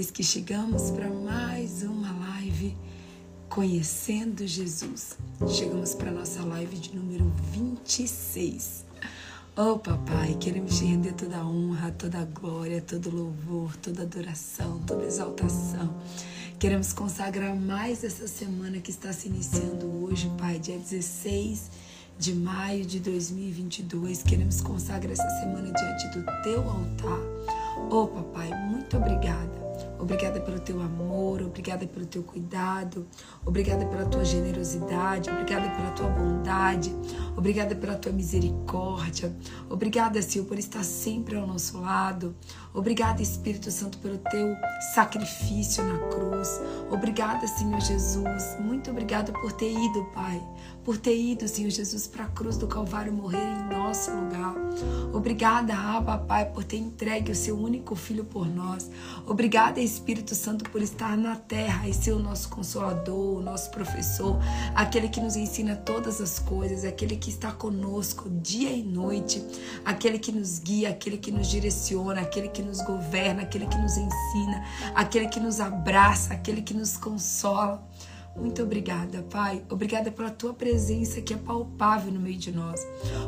Eis que chegamos para mais uma live Conhecendo Jesus. Chegamos para nossa live de número 26. Oh, papai, queremos te render toda a honra, toda a glória, todo louvor, toda adoração, toda exaltação. Queremos consagrar mais essa semana que está se iniciando hoje, Pai, dia 16 de maio de 2022. Queremos consagrar essa semana diante do teu altar. Oh, papai, muito obrigada Obrigada pelo teu amor, obrigada pelo teu cuidado, obrigada pela tua generosidade, obrigada pela tua bondade, obrigada pela tua misericórdia, obrigada, Senhor, por estar sempre ao nosso lado, obrigada, Espírito Santo, pelo teu sacrifício na cruz, obrigada, Senhor Jesus, muito obrigada por ter ido, Pai, por ter ido, Senhor Jesus, para a cruz do Calvário morrer em nosso lugar. Obrigada, Abba, Pai, por ter entregue o seu único filho por nós. Obrigada, Espírito Santo, por estar na terra e ser o nosso consolador, o nosso professor, aquele que nos ensina todas as coisas, aquele que está conosco dia e noite, aquele que nos guia, aquele que nos direciona, aquele que nos governa, aquele que nos ensina, aquele que nos abraça, aquele que nos consola. Muito obrigada, Pai. Obrigada pela tua presença que é palpável no meio de nós.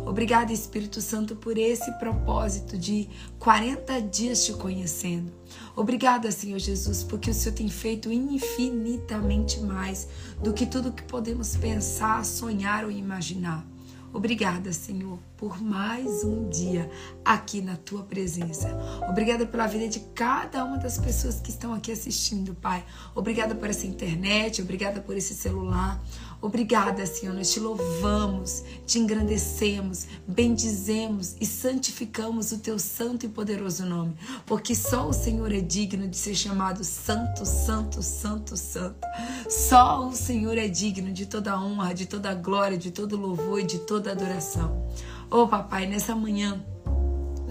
Obrigada, Espírito Santo, por esse propósito de 40 dias te conhecendo. Obrigada, Senhor Jesus, porque o Senhor tem feito infinitamente mais do que tudo que podemos pensar, sonhar ou imaginar. Obrigada, Senhor, por mais um dia aqui na tua presença. Obrigada pela vida de cada uma das pessoas que estão aqui assistindo, Pai. Obrigada por essa internet, obrigada por esse celular. Obrigada, Senhor, nós te louvamos, te engrandecemos, bendizemos e santificamos o teu santo e poderoso nome, porque só o Senhor é digno de ser chamado Santo, Santo, Santo, Santo. Só o Senhor é digno de toda honra, de toda glória, de todo louvor e de toda adoração. Oh, papai, nessa manhã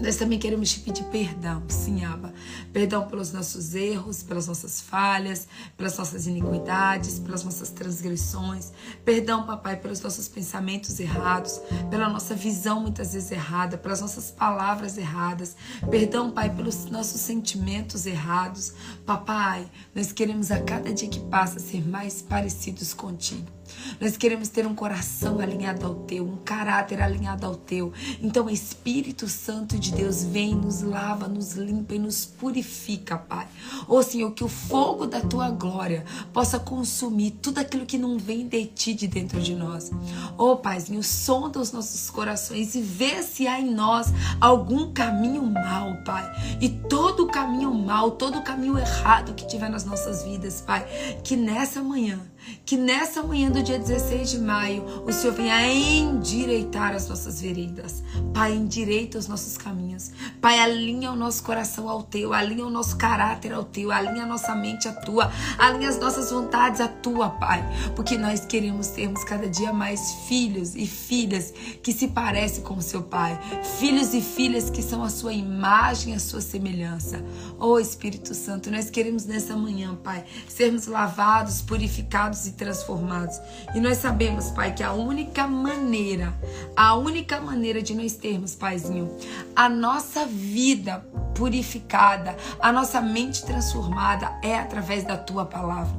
nós também queremos te pedir perdão, sim, Abba. Perdão pelos nossos erros, pelas nossas falhas, pelas nossas iniquidades, pelas nossas transgressões. Perdão, papai, pelos nossos pensamentos errados, pela nossa visão muitas vezes errada, pelas nossas palavras erradas. Perdão, pai, pelos nossos sentimentos errados. Papai, nós queremos a cada dia que passa ser mais parecidos contigo. Nós queremos ter um coração alinhado ao teu, um caráter alinhado ao teu. Então, Espírito Santo de Deus, vem, nos lava, nos limpa e nos purifica, Pai. Ô oh, Senhor, que o fogo da tua glória possa consumir tudo aquilo que não vem de ti de dentro de nós. Ô oh, Paizinho, sonda os nossos corações e vê se há em nós algum caminho mal, Pai. E todo o caminho mal, todo o caminho errado que tiver nas nossas vidas, Pai, que nessa manhã que nessa manhã do dia 16 de maio, o Senhor venha endireitar as nossas veredas. Pai, endireita os nossos caminhos. Pai, alinha o nosso coração ao teu, alinha o nosso caráter ao teu, alinha a nossa mente à tua, alinha as nossas vontades à tua, Pai. Porque nós queremos termos cada dia mais filhos e filhas que se parecem com o seu Pai. Filhos e filhas que são a sua imagem, a sua semelhança. Oh Espírito Santo, nós queremos nessa manhã, Pai, sermos lavados, purificados e transformados. E nós sabemos, Pai, que a única maneira, a única maneira de nós termos, Paizinho, a nossa vida purificada, a nossa mente transformada é através da tua palavra.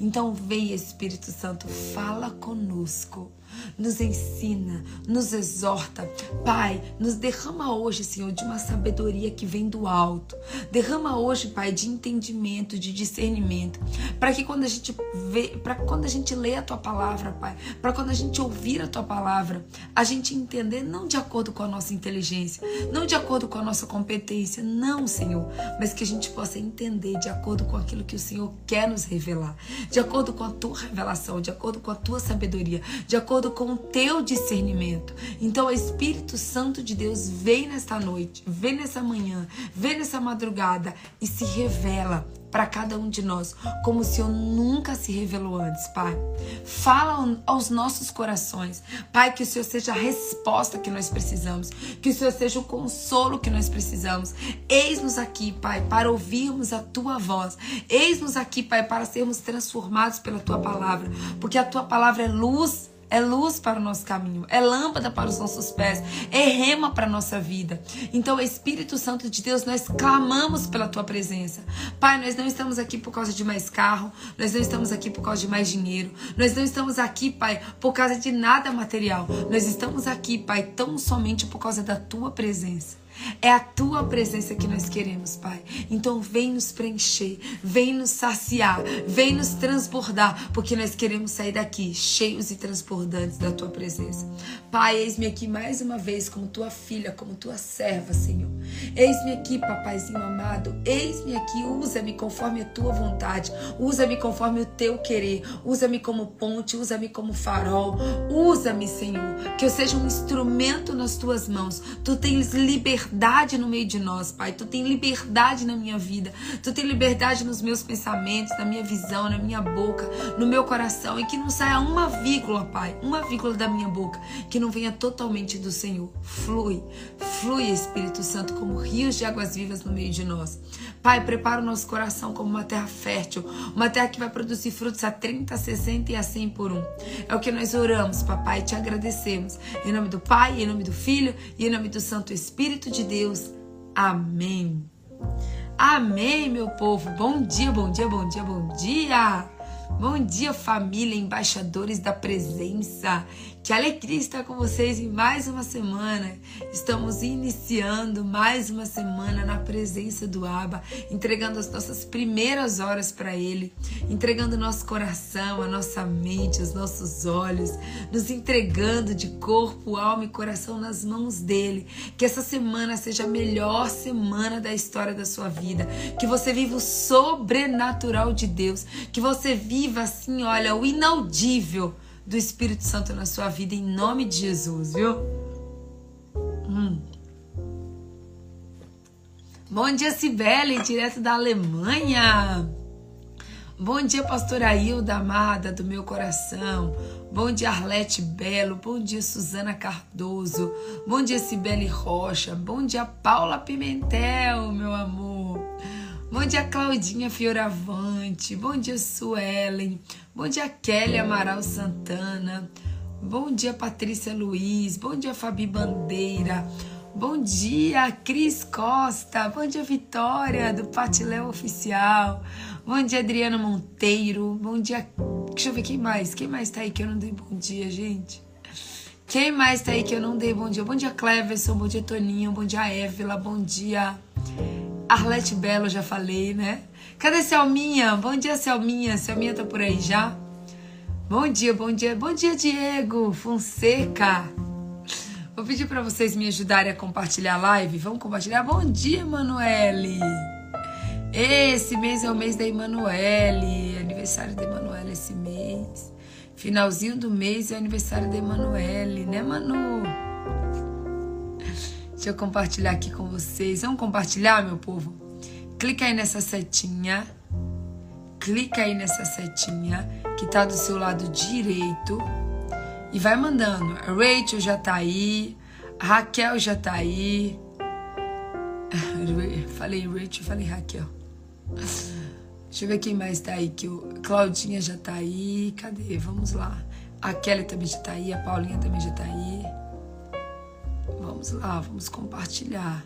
Então, vem Espírito Santo, fala conosco nos ensina, nos exorta. Pai, nos derrama hoje, Senhor, de uma sabedoria que vem do alto. Derrama hoje, Pai, de entendimento, de discernimento, para que quando a gente vê, para quando a gente lê a tua palavra, Pai, para quando a gente ouvir a tua palavra, a gente entender não de acordo com a nossa inteligência, não de acordo com a nossa competência, não, Senhor, mas que a gente possa entender de acordo com aquilo que o Senhor quer nos revelar, de acordo com a tua revelação, de acordo com a tua sabedoria, de acordo com o teu discernimento. Então, o Espírito Santo de Deus vem nesta noite, vem nessa manhã, vem nessa madrugada e se revela para cada um de nós, como o Senhor nunca se revelou antes, Pai. Fala aos nossos corações, Pai, que o Senhor seja a resposta que nós precisamos, que o Senhor seja o consolo que nós precisamos. Eis-nos aqui, Pai, para ouvirmos a tua voz. Eis-nos aqui, Pai, para sermos transformados pela tua palavra, porque a tua palavra é luz é luz para o nosso caminho, é lâmpada para os nossos pés, é rema para a nossa vida. Então, Espírito Santo de Deus, nós clamamos pela tua presença. Pai, nós não estamos aqui por causa de mais carro, nós não estamos aqui por causa de mais dinheiro, nós não estamos aqui, Pai, por causa de nada material. Nós estamos aqui, Pai, tão somente por causa da tua presença. É a tua presença que nós queremos, Pai. Então vem nos preencher, vem nos saciar, vem nos transbordar, porque nós queremos sair daqui cheios e transbordantes da tua presença. Pai, eis-me aqui mais uma vez como tua filha, como tua serva, Senhor. Eis-me aqui, papaizinho amado. Eis-me aqui, usa-me conforme a tua vontade. Usa-me conforme o teu querer. Usa-me como ponte, usa-me como farol. Usa-me, Senhor, que eu seja um instrumento nas tuas mãos. Tu tens liberdade liberdade no meio de nós, Pai. Tu tem liberdade na minha vida. Tu tem liberdade nos meus pensamentos, na minha visão, na minha boca, no meu coração. E que não saia uma vírgula, Pai, uma vírgula da minha boca, que não venha totalmente do Senhor. Flui, flui, Espírito Santo, como rios de águas vivas no meio de nós. Pai, prepara o nosso coração como uma terra fértil, uma terra que vai produzir frutos a 30, a 60 e a 100 por um. É o que nós oramos, papai, te agradecemos. Em nome do Pai, em nome do Filho e em nome do Santo Espírito de Deus. Amém. Amém, meu povo. Bom dia, bom dia, bom dia, bom dia. Bom dia, família, embaixadores da presença. Que alegria estar com vocês em mais uma semana. Estamos iniciando mais uma semana na presença do Abba, entregando as nossas primeiras horas para Ele, entregando nosso coração, a nossa mente, os nossos olhos, nos entregando de corpo, alma e coração nas mãos dele. Que essa semana seja a melhor semana da história da sua vida. Que você viva o sobrenatural de Deus. Que você viva assim, olha, o inaudível do Espírito Santo na sua vida em nome de Jesus, viu? Hum. Bom dia, Cibele, direto da Alemanha. Bom dia, pastora Ailda, amada do meu coração. Bom dia, Arlete Belo. Bom dia, Suzana Cardoso. Bom dia, Cibele Rocha. Bom dia, Paula Pimentel, meu amor. Bom dia, Claudinha Fioravante. Bom dia, Suelen. Bom dia, Kelly Amaral Santana. Bom dia, Patrícia Luiz. Bom dia, Fabi Bandeira. Bom dia, Cris Costa. Bom dia, Vitória, do Patiléu Oficial. Bom dia, Adriana Monteiro. Bom dia. Deixa eu ver quem mais. Quem mais tá aí que eu não dei bom dia, gente? Quem mais tá aí que eu não dei bom dia? Bom dia, Cleverson. Bom dia, Toninho. Bom dia, Évila. Bom dia. Arlete Belo, já falei, né? Cadê Selminha? Bom dia, Selminha. Selminha tá por aí já? Bom dia, bom dia. Bom dia, Diego Fonseca. Vou pedir para vocês me ajudarem a compartilhar a live. Vamos compartilhar? Bom dia, Emanuele. Esse mês é o mês da Emanuele. Aniversário da Emanuele esse mês. Finalzinho do mês é aniversário da Emanuele, né, Manu? Deixa eu compartilhar aqui com vocês. Vamos compartilhar, meu povo? Clica aí nessa setinha. Clica aí nessa setinha que tá do seu lado direito e vai mandando. A Rachel já tá aí, a Raquel já tá aí. Falei Rachel, falei Raquel. Deixa eu ver quem mais tá aí. Que o Claudinha já tá aí. Cadê? Vamos lá. A Kelly também já tá aí. A Paulinha também já tá aí. Vamos lá, vamos compartilhar.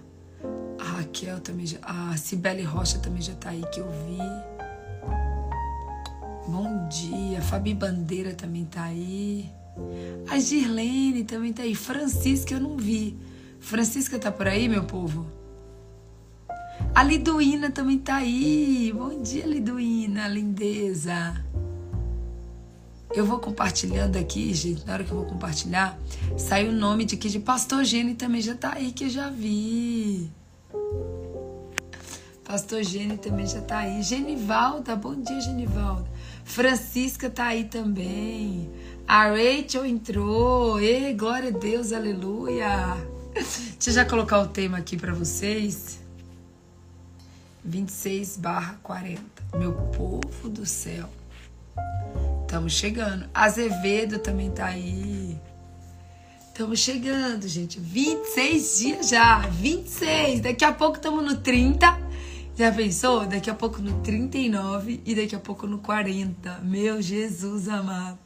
A Raquel também já. A Cibele Rocha também já tá aí que eu vi. Bom dia. Fabi Bandeira também tá aí. A Girlene também tá aí. Francisca eu não vi. Francisca tá por aí, meu povo? A Liduína também tá aí. Bom dia, Liduína, lindeza. Eu vou compartilhando aqui, gente, na hora que eu vou compartilhar, sai o nome de que de Pastor Gene também já tá aí, que eu já vi. Pastor Gene também já tá aí. Genivalda, bom dia, Genivalda. Francisca tá aí também. A Rachel entrou. Ei, glória a Deus, aleluia. Deixa eu já colocar o tema aqui para vocês. 26 barra 40. Meu povo do céu. Estamos chegando. Azevedo também tá aí. Estamos chegando, gente. 26 dias já. 26. Daqui a pouco estamos no 30. Já pensou? Daqui a pouco no 39 e daqui a pouco no 40. Meu Jesus amado.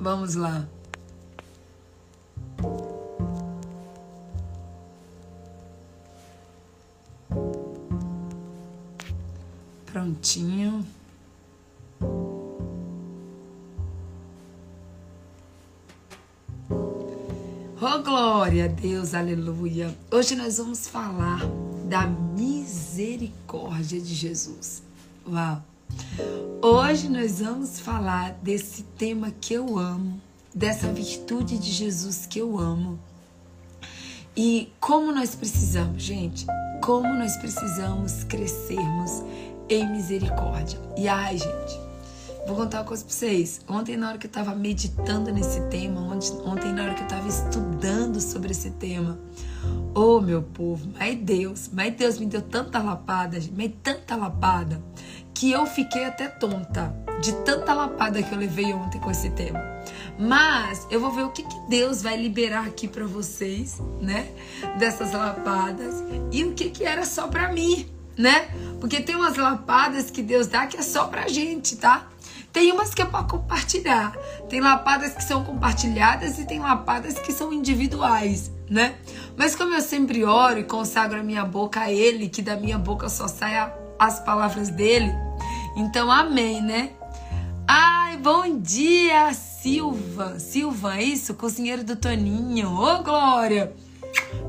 Vamos lá. Prontinho. Oh, glória a Deus, aleluia. Hoje nós vamos falar da misericórdia de Jesus. Uau! Hoje nós vamos falar desse tema que eu amo, dessa virtude de Jesus que eu amo. E como nós precisamos, gente, como nós precisamos crescermos em misericórdia. E ai, gente, vou contar uma coisa pra vocês. Ontem, na hora que eu tava meditando nesse tema, ontem, na hora que eu tava estudando sobre esse tema, oh meu povo, mas Deus, mas Deus me deu tanta lapada, mas tanta lapada, que eu fiquei até tonta de tanta lapada que eu levei ontem com esse tema. Mas eu vou ver o que, que Deus vai liberar aqui para vocês, né? Dessas lapadas e o que, que era só para mim né? Porque tem umas lapadas que Deus dá que é só pra gente, tá? Tem umas que é para compartilhar. Tem lapadas que são compartilhadas e tem lapadas que são individuais, né? Mas como eu sempre oro e consagro a minha boca a Ele, que da minha boca só saia as palavras dele, então amém, né? Ai, bom dia, Silva. Silva, é isso? Cozinheiro do Toninho. Ô, Glória!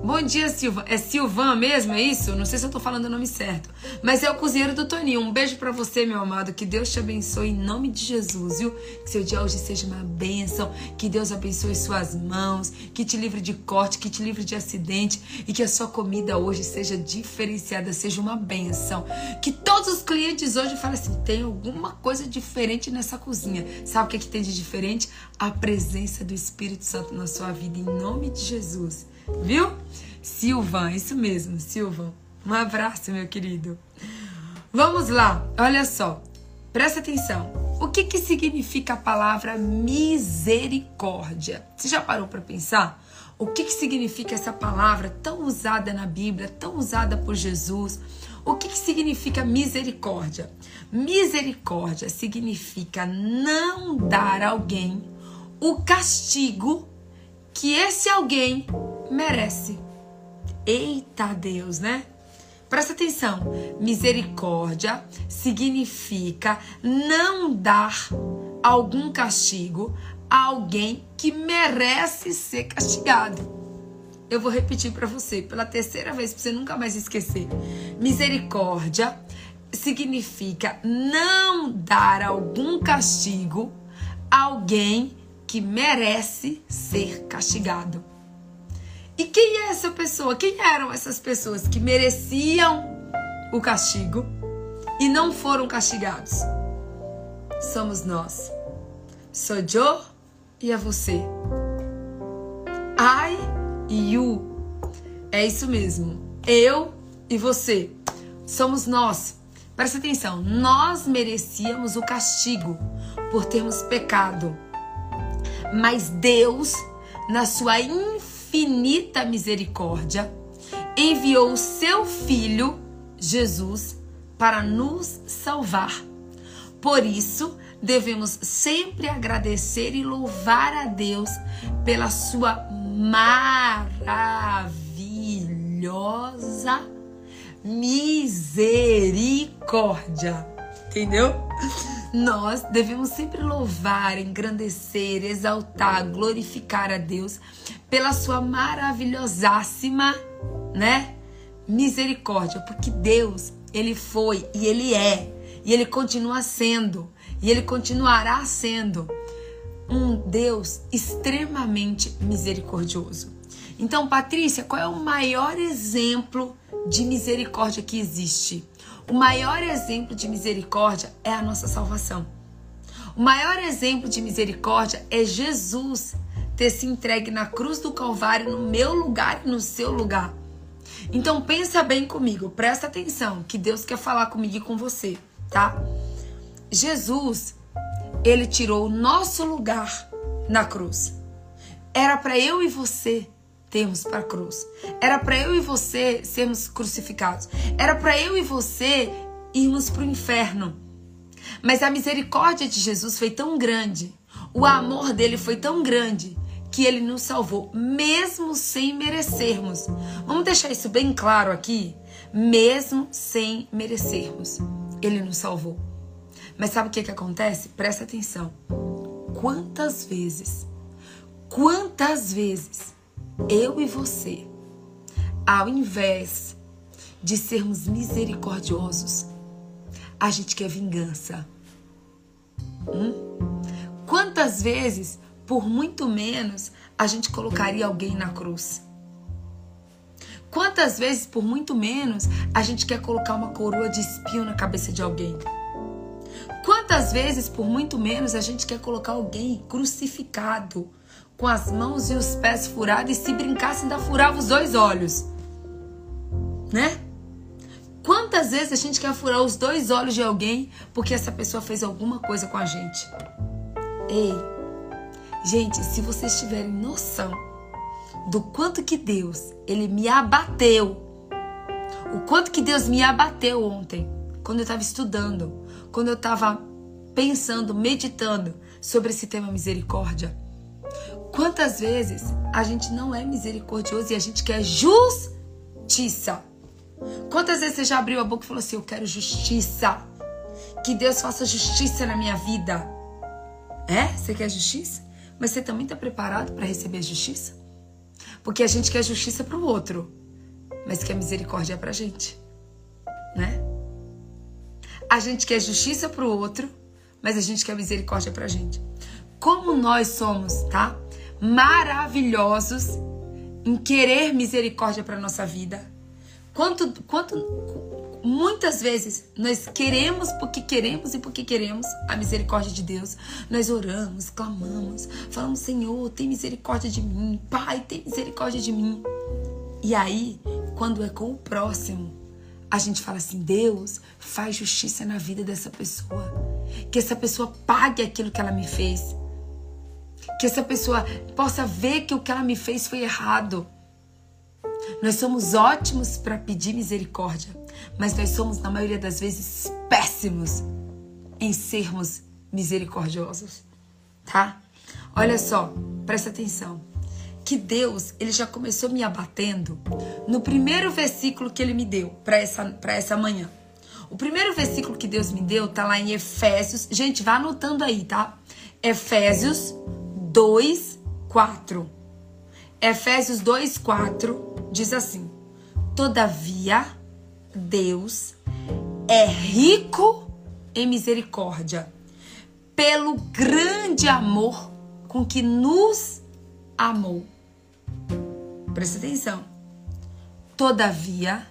Bom dia, Silva. É Silvan mesmo, é isso? Não sei se eu tô falando o nome certo. Mas é o cozinheiro do Toninho. Um beijo para você, meu amado. Que Deus te abençoe em nome de Jesus, viu? Que seu dia hoje seja uma bênção. Que Deus abençoe suas mãos. Que te livre de corte, que te livre de acidente. E que a sua comida hoje seja diferenciada, seja uma bênção. Que todos os clientes hoje falem assim: tem alguma coisa diferente nessa cozinha. Sabe o que, é que tem de diferente? A presença do Espírito Santo na sua vida, em nome de Jesus. Viu? Silvan, isso mesmo, Silvan. Um abraço, meu querido. Vamos lá, olha só. Presta atenção. O que, que significa a palavra misericórdia? Você já parou para pensar? O que, que significa essa palavra tão usada na Bíblia, tão usada por Jesus? O que, que significa misericórdia? Misericórdia significa não dar a alguém o castigo que esse alguém merece. Eita Deus, né? Presta atenção. Misericórdia significa não dar algum castigo a alguém que merece ser castigado. Eu vou repetir para você pela terceira vez para você nunca mais esquecer. Misericórdia significa não dar algum castigo a alguém que merece ser castigado. E quem é essa pessoa? Quem eram essas pessoas que mereciam o castigo e não foram castigados? Somos nós. Sou eu e é você. I e you. É isso mesmo. Eu e você. Somos nós. Presta atenção. Nós merecíamos o castigo por termos pecado. Mas Deus, na sua infinita misericórdia, enviou o seu Filho, Jesus, para nos salvar. Por isso, devemos sempre agradecer e louvar a Deus pela sua maravilhosa misericórdia. Entendeu? Nós devemos sempre louvar, engrandecer, exaltar, glorificar a Deus pela sua maravilhosíssima, né, misericórdia, porque Deus, ele foi e ele é, e ele continua sendo, e ele continuará sendo um Deus extremamente misericordioso. Então, Patrícia, qual é o maior exemplo de misericórdia que existe? O maior exemplo de misericórdia é a nossa salvação. O maior exemplo de misericórdia é Jesus ter se entregue na cruz do Calvário no meu lugar e no seu lugar. Então pensa bem comigo, presta atenção, que Deus quer falar comigo e com você, tá? Jesus, ele tirou o nosso lugar na cruz. Era para eu e você termos para a cruz. Era para eu e você sermos crucificados. Era para eu e você irmos para o inferno. Mas a misericórdia de Jesus foi tão grande, o amor dele foi tão grande, que ele nos salvou, mesmo sem merecermos. Vamos deixar isso bem claro aqui? Mesmo sem merecermos, ele nos salvou. Mas sabe o que, que acontece? Presta atenção. Quantas vezes, quantas vezes eu e você, ao invés de sermos misericordiosos, a gente quer vingança. Hum? Quantas vezes, por muito menos, a gente colocaria alguém na cruz? Quantas vezes, por muito menos, a gente quer colocar uma coroa de espinho na cabeça de alguém? Quantas vezes, por muito menos, a gente quer colocar alguém crucificado, com as mãos e os pés furados, e se brincasse ainda furava os dois olhos? Né? Quantas vezes a gente quer furar os dois olhos de alguém porque essa pessoa fez alguma coisa com a gente? Ei, gente, se vocês tiverem noção do quanto que Deus, ele me abateu, o quanto que Deus me abateu ontem, quando eu estava estudando, quando eu estava pensando, meditando sobre esse tema misericórdia. Quantas vezes a gente não é misericordioso e a gente quer justiça? Quantas vezes você já abriu a boca e falou assim: Eu quero justiça? Que Deus faça justiça na minha vida. É? Você quer justiça? Mas você também está preparado para receber justiça? Porque a gente quer justiça para o outro, mas quer misericórdia para a gente, né? A gente quer justiça para o outro, mas a gente quer misericórdia para a gente. Como nós somos, tá? Maravilhosos em querer misericórdia para nossa vida Quanto, quanto, muitas vezes nós queremos porque queremos e porque queremos a misericórdia de Deus. Nós oramos, clamamos, falamos: Senhor, tem misericórdia de mim, Pai, tem misericórdia de mim. E aí, quando é com o próximo, a gente fala assim: Deus, faz justiça na vida dessa pessoa. Que essa pessoa pague aquilo que ela me fez. Que essa pessoa possa ver que o que ela me fez foi errado. Nós somos ótimos para pedir misericórdia, mas nós somos, na maioria das vezes, péssimos em sermos misericordiosos, tá? Olha só, presta atenção. Que Deus, ele já começou me abatendo no primeiro versículo que ele me deu para essa, pra essa manhã. O primeiro versículo que Deus me deu tá lá em Efésios. Gente, vá anotando aí, tá? Efésios 2, 4. Efésios 2, 4 diz assim: Todavia, Deus é rico em misericórdia, pelo grande amor com que nos amou. Presta atenção. Todavia,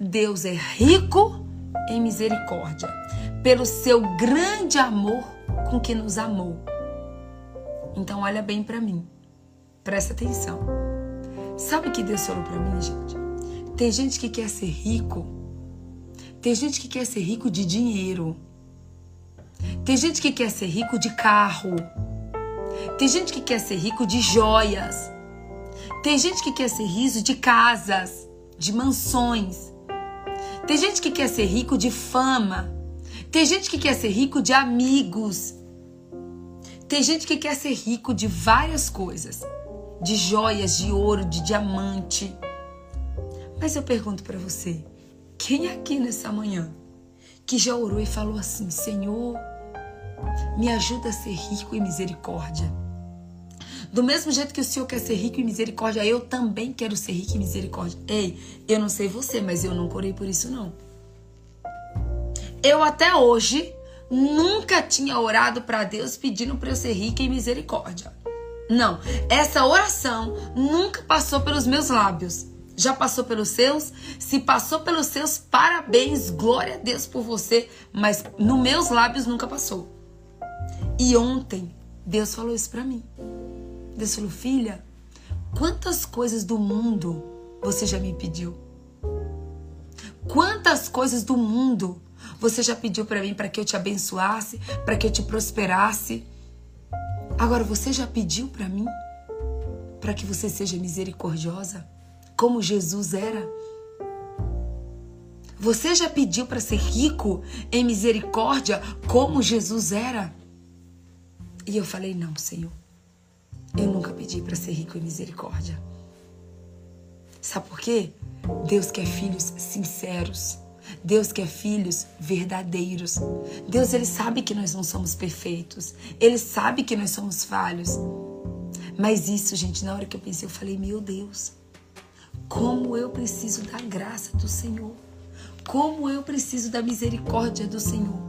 Deus é rico em misericórdia, pelo seu grande amor com que nos amou. Então, olha bem para mim. Presta atenção. Sabe o que Deus falou para mim, gente? Tem gente que quer ser rico. Tem gente que quer ser rico de dinheiro. Tem gente que quer ser rico de carro. Tem gente que quer ser rico de joias. Tem gente que quer ser rico de casas, de mansões. Tem gente que quer ser rico de fama. Tem gente que quer ser rico de amigos. Tem gente que quer ser rico de várias coisas de joias, de ouro, de diamante. Mas eu pergunto para você, quem aqui nessa manhã que já orou e falou assim: Senhor, me ajuda a ser rico em misericórdia? Do mesmo jeito que o Senhor quer ser rico em misericórdia, eu também quero ser rico em misericórdia. Ei, eu não sei você, mas eu não orei por isso não. Eu até hoje nunca tinha orado para Deus pedindo para eu ser rico em misericórdia. Não, essa oração nunca passou pelos meus lábios. Já passou pelos seus? Se passou pelos seus, parabéns, glória a Deus por você, mas nos meus lábios nunca passou. E ontem Deus falou isso para mim. Deus falou: "Filha, quantas coisas do mundo você já me pediu? Quantas coisas do mundo você já pediu para mim para que eu te abençoasse, para que eu te prosperasse?" Agora, você já pediu para mim? Para que você seja misericordiosa? Como Jesus era? Você já pediu para ser rico em misericórdia como Jesus era? E eu falei: Não, Senhor. Eu nunca pedi para ser rico em misericórdia. Sabe por quê? Deus quer filhos sinceros. Deus quer filhos verdadeiros. Deus ele sabe que nós não somos perfeitos. Ele sabe que nós somos falhos. Mas isso, gente, na hora que eu pensei, eu falei: "Meu Deus, como eu preciso da graça do Senhor. Como eu preciso da misericórdia do Senhor.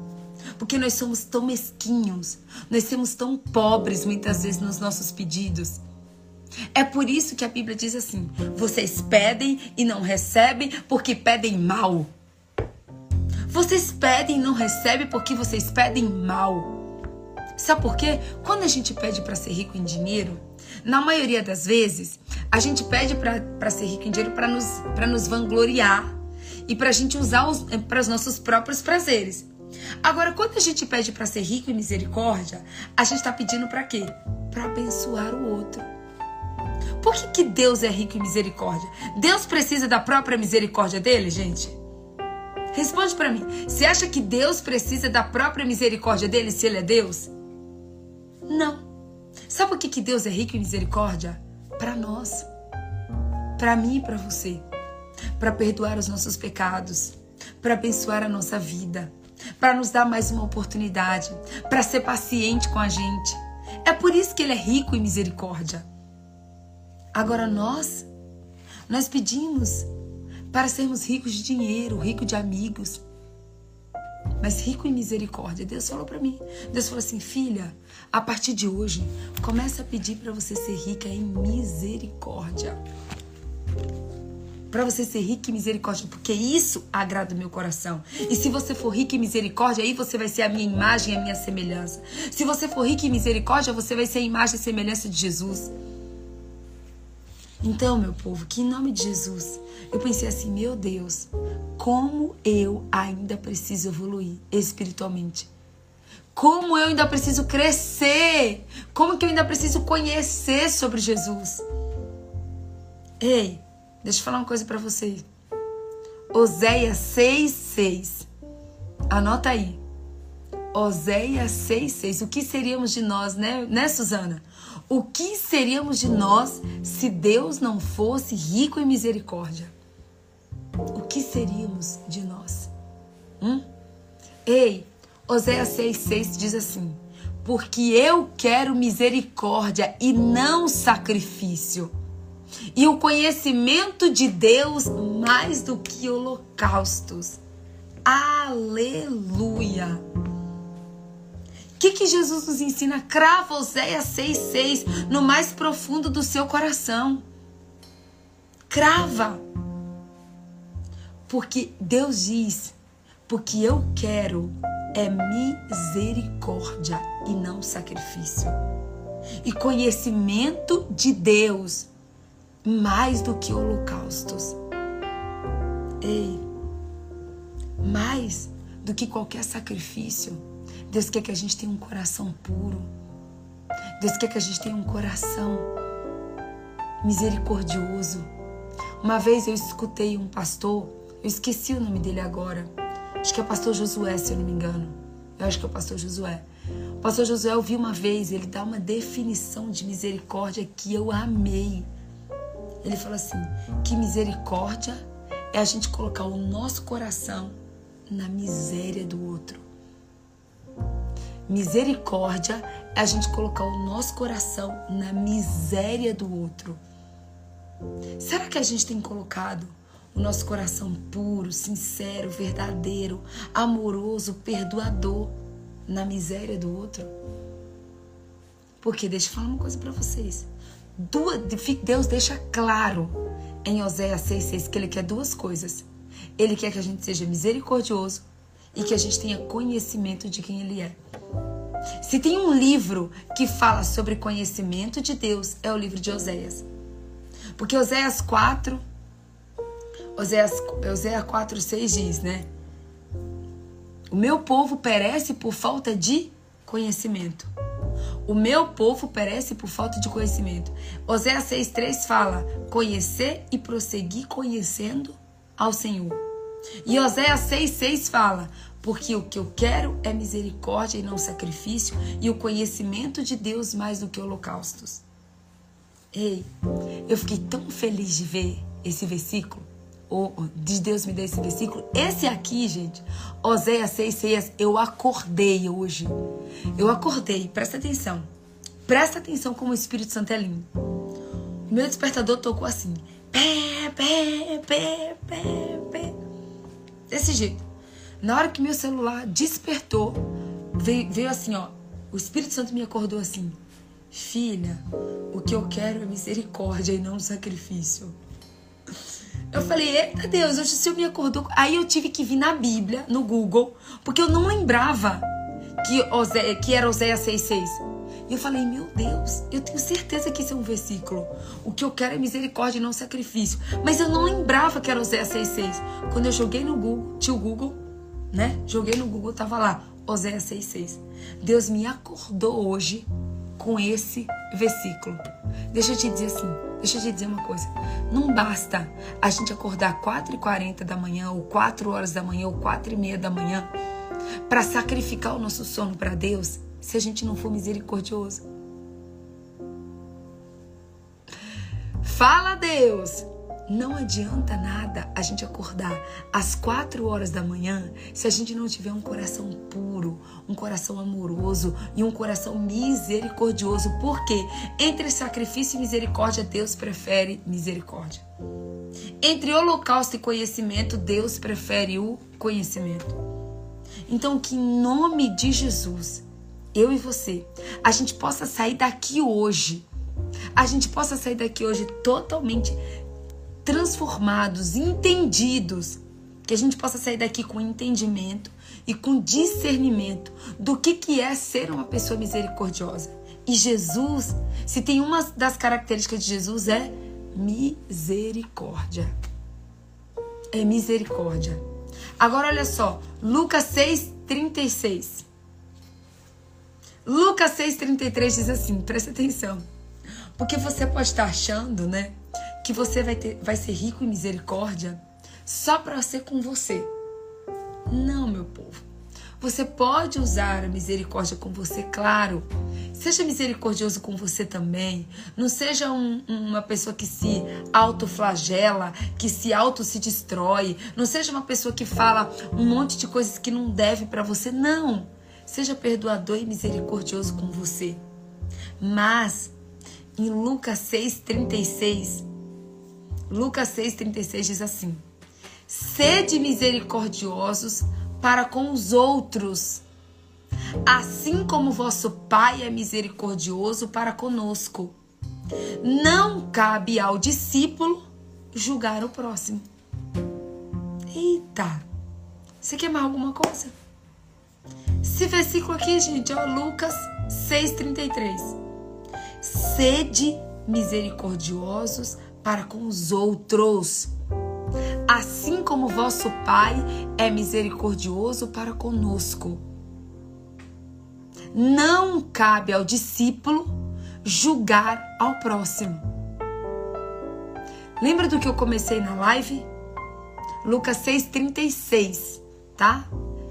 Porque nós somos tão mesquinhos, nós somos tão pobres muitas vezes nos nossos pedidos. É por isso que a Bíblia diz assim: vocês pedem e não recebem porque pedem mal. Vocês pedem e não recebem porque vocês pedem mal. Sabe por quê? Quando a gente pede para ser rico em dinheiro, na maioria das vezes, a gente pede para ser rico em dinheiro para nos, nos vangloriar e para a gente usar para os nossos próprios prazeres. Agora, quando a gente pede para ser rico em misericórdia, a gente está pedindo para quê? Para abençoar o outro. Por que, que Deus é rico em misericórdia? Deus precisa da própria misericórdia dele, gente? Responde para mim. Você acha que Deus precisa da própria misericórdia dele se ele é Deus? Não. Sabe por que, que Deus é rico em misericórdia? Para nós. Para mim e para você. Para perdoar os nossos pecados. Para abençoar a nossa vida. Para nos dar mais uma oportunidade. Para ser paciente com a gente. É por isso que ele é rico em misericórdia. Agora nós, nós pedimos para sermos ricos de dinheiro, ricos de amigos, mas rico em misericórdia. Deus falou para mim. Deus falou assim, filha, a partir de hoje, começa a pedir para você ser rica em misericórdia. Para você ser rica em misericórdia, porque isso agrada o meu coração. E se você for rica em misericórdia, aí você vai ser a minha imagem a minha semelhança. Se você for rica em misericórdia, você vai ser a imagem e semelhança de Jesus. Então, meu povo, que em nome de Jesus, eu pensei assim, meu Deus, como eu ainda preciso evoluir espiritualmente. Como eu ainda preciso crescer. Como que eu ainda preciso conhecer sobre Jesus. Ei, deixa eu falar uma coisa para vocês. Oséias 6:6. Anota aí. Oséias 6:6. O que seríamos de nós, né, né, Suzana? O que seríamos de nós se Deus não fosse rico em misericórdia? O que seríamos de nós? Hum? Ei, Oséias 6,6 diz assim: Porque eu quero misericórdia e não sacrifício, e o conhecimento de Deus mais do que holocaustos. Aleluia! O que, que Jesus nos ensina? Crava Oséias 6,6 no mais profundo do seu coração. Crava. Porque Deus diz: porque eu quero é misericórdia e não sacrifício. E conhecimento de Deus mais do que holocaustos. Ei, mais do que qualquer sacrifício Deus quer que a gente tenha um coração puro. Deus quer que a gente tenha um coração misericordioso. Uma vez eu escutei um pastor, eu esqueci o nome dele agora. Acho que é o pastor Josué, se eu não me engano. Eu acho que é o pastor Josué. O pastor Josué eu vi uma vez, ele dá uma definição de misericórdia que eu amei. Ele falou assim: que misericórdia é a gente colocar o nosso coração na miséria do outro. Misericórdia é a gente colocar o nosso coração na miséria do outro. Será que a gente tem colocado o nosso coração puro, sincero, verdadeiro, amoroso, perdoador na miséria do outro? Porque deixa eu falar uma coisa para vocês. Deus deixa claro em Oséias 6,6 que Ele quer duas coisas. Ele quer que a gente seja misericordioso e que a gente tenha conhecimento de quem Ele é. Se tem um livro que fala sobre conhecimento de Deus, é o livro de Oséias. Porque Oséias 4, Oséias 4, 6 diz, né? O meu povo perece por falta de conhecimento. O meu povo perece por falta de conhecimento. Oséias 6,3 fala: conhecer e prosseguir conhecendo ao Senhor. E Oséias 6,6 fala: Porque o que eu quero é misericórdia e não sacrifício, e o conhecimento de Deus mais do que holocaustos. Ei, eu fiquei tão feliz de ver esse versículo, de Deus me dar esse versículo. Esse aqui, gente, Oséias 6,6, eu acordei hoje. Eu acordei, presta atenção. Presta atenção como o Espírito Santo é lindo. O meu despertador tocou assim. Pé, pé, pé, pé, pé. Desse jeito. Na hora que meu celular despertou, veio, veio assim, ó. O Espírito Santo me acordou assim. Filha, o que eu quero é misericórdia e não sacrifício. Eu falei, eita Deus, hoje o Senhor me acordou. Aí eu tive que vir na Bíblia, no Google, porque eu não lembrava que, Osé, que era Oséias 6,6. E eu falei, meu Deus, eu tenho certeza que isso é um versículo. O que eu quero é misericórdia e não sacrifício. Mas eu não lembrava que era Oséias 6,6. Quando eu joguei no Google, tinha o Google, né? Joguei no Google, tava lá, Oséias 6,6. Deus me acordou hoje com esse versículo. Deixa eu te dizer assim, deixa eu te dizer uma coisa. Não basta a gente acordar 4h40 da manhã, ou 4 horas da manhã, ou 4 e meia da manhã, para sacrificar o nosso sono para Deus se a gente não for misericordioso. Fala, Deus! Não adianta nada a gente acordar às quatro horas da manhã se a gente não tiver um coração puro, um coração amoroso e um coração misericordioso. Porque entre sacrifício e misericórdia, Deus prefere misericórdia. Entre holocausto e conhecimento, Deus prefere o conhecimento. Então, que em nome de Jesus, eu e você, a gente possa sair daqui hoje, a gente possa sair daqui hoje totalmente transformados, entendidos, que a gente possa sair daqui com entendimento e com discernimento do que, que é ser uma pessoa misericordiosa. E Jesus, se tem uma das características de Jesus é misericórdia. É misericórdia. Agora olha só, Lucas 6, 36. Lucas 6,33 diz assim: presta atenção. Porque você pode estar achando, né, que você vai, ter, vai ser rico em misericórdia só para ser com você. Não, meu povo. Você pode usar a misericórdia com você, claro. Seja misericordioso com você também. Não seja um, uma pessoa que se autoflagela, que se auto se destrói. Não seja uma pessoa que fala um monte de coisas que não deve para você. Não. Seja perdoador e misericordioso com você. Mas, em Lucas 6,36, Lucas 6,36 diz assim: Sede misericordiosos para com os outros, assim como vosso Pai é misericordioso para conosco. Não cabe ao discípulo julgar o próximo. Eita! Você quer mais alguma coisa? Esse versículo aqui, gente, é Lucas 6,33. Sede misericordiosos para com os outros, assim como vosso Pai é misericordioso para conosco. Não cabe ao discípulo julgar ao próximo. Lembra do que eu comecei na live? Lucas 6,36, tá?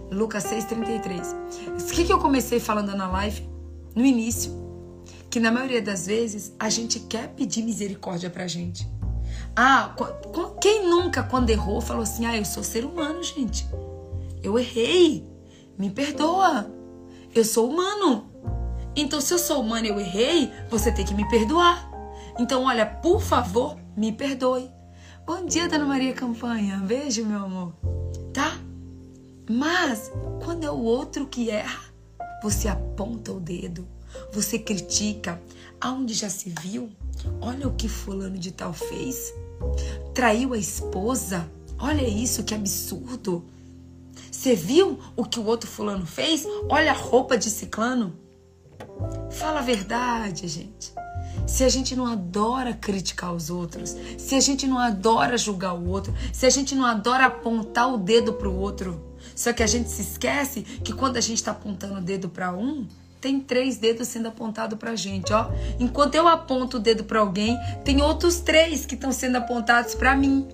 Lucas 6,33. O que, que eu comecei falando na live? No início. Que na maioria das vezes a gente quer pedir misericórdia pra gente. Ah, quem nunca, quando errou, falou assim: Ah, eu sou ser humano, gente. Eu errei. Me perdoa. Eu sou humano. Então, se eu sou humano e eu errei, você tem que me perdoar. Então, olha, por favor, me perdoe. Bom dia, Dona Maria Campanha. Beijo, meu amor. Tá? Mas quando é o outro que erra, você aponta o dedo, você critica. Aonde já se viu? Olha o que fulano de tal fez. Traiu a esposa. Olha isso, que absurdo. Você viu o que o outro fulano fez? Olha a roupa de ciclano. Fala a verdade, gente. Se a gente não adora criticar os outros, se a gente não adora julgar o outro, se a gente não adora apontar o dedo para o outro, só que a gente se esquece que quando a gente está apontando o dedo para um, tem três dedos sendo apontados para a gente, ó. Enquanto eu aponto o dedo para alguém, tem outros três que estão sendo apontados para mim.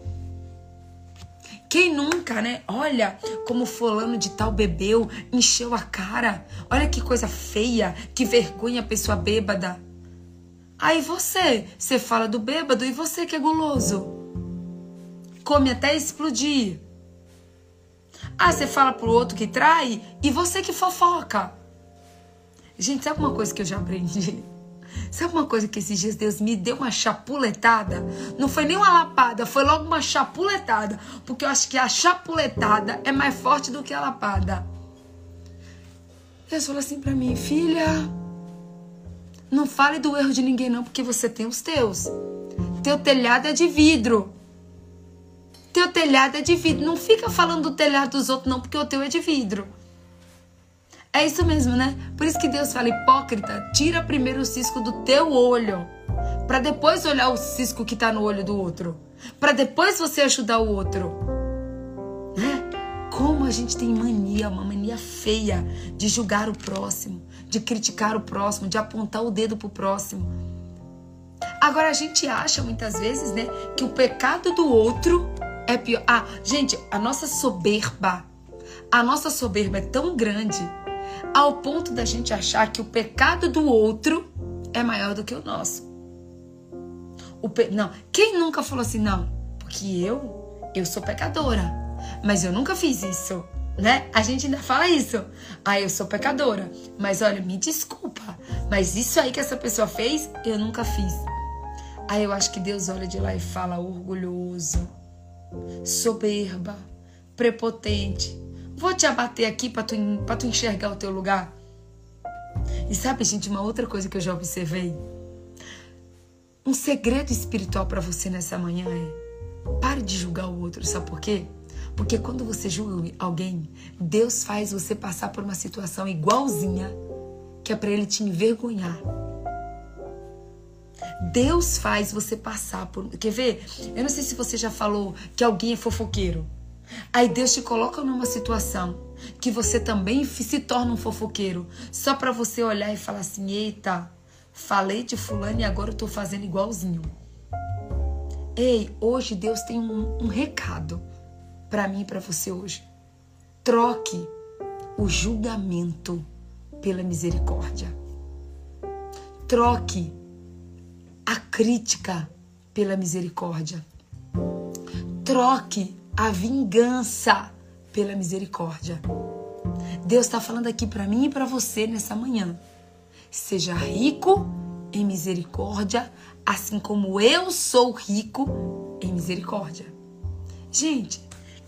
Quem nunca, né? Olha como fulano de tal bebeu, encheu a cara. Olha que coisa feia, que vergonha a pessoa bêbada. Aí você, você fala do bêbado e você que é guloso. Come até explodir. Ah, você fala pro outro que trai e você que fofoca. Gente, sabe uma coisa que eu já aprendi? Sabe uma coisa que esses dias Deus me deu uma chapuletada? Não foi nem uma lapada, foi logo uma chapuletada. Porque eu acho que a chapuletada é mais forte do que a lapada. Deus falou assim para mim, filha, não fale do erro de ninguém não, porque você tem os teus. Teu telhado é de vidro. Teu telhado é de vidro. Não fica falando do telhado dos outros não, porque o teu é de vidro. É isso mesmo, né? Por isso que Deus fala, hipócrita, tira primeiro o cisco do teu olho, para depois olhar o cisco que tá no olho do outro, para depois você ajudar o outro. Né? Como a gente tem mania, uma mania feia de julgar o próximo, de criticar o próximo, de apontar o dedo pro próximo. Agora a gente acha muitas vezes, né, que o pecado do outro é pior. Ah, gente, a nossa soberba, a nossa soberba é tão grande ao ponto da gente achar que o pecado do outro é maior do que o nosso. O pe... Não, quem nunca falou assim, não, porque eu, eu sou pecadora, mas eu nunca fiz isso, né? A gente ainda fala isso. Ah, eu sou pecadora, mas olha, me desculpa, mas isso aí que essa pessoa fez, eu nunca fiz. Aí eu acho que Deus olha de lá e fala orgulhoso, soberba, prepotente. Vou te abater aqui para tu, pra tu enxergar o teu lugar. E sabe, gente, uma outra coisa que eu já observei? Um segredo espiritual para você nessa manhã é: pare de julgar o outro. Sabe por quê? Porque quando você julga alguém, Deus faz você passar por uma situação igualzinha que é para ele te envergonhar. Deus faz você passar por. Quer ver? Eu não sei se você já falou que alguém é fofoqueiro. Aí Deus te coloca numa situação que você também se torna um fofoqueiro, só para você olhar e falar assim: eita, falei de fulano e agora eu tô fazendo igualzinho. Ei, hoje Deus tem um, um recado para mim e para você hoje. Troque o julgamento pela misericórdia. Troque a crítica pela misericórdia. Troque a vingança pela misericórdia. Deus está falando aqui para mim e para você nessa manhã. Seja rico em misericórdia, assim como eu sou rico em misericórdia. Gente,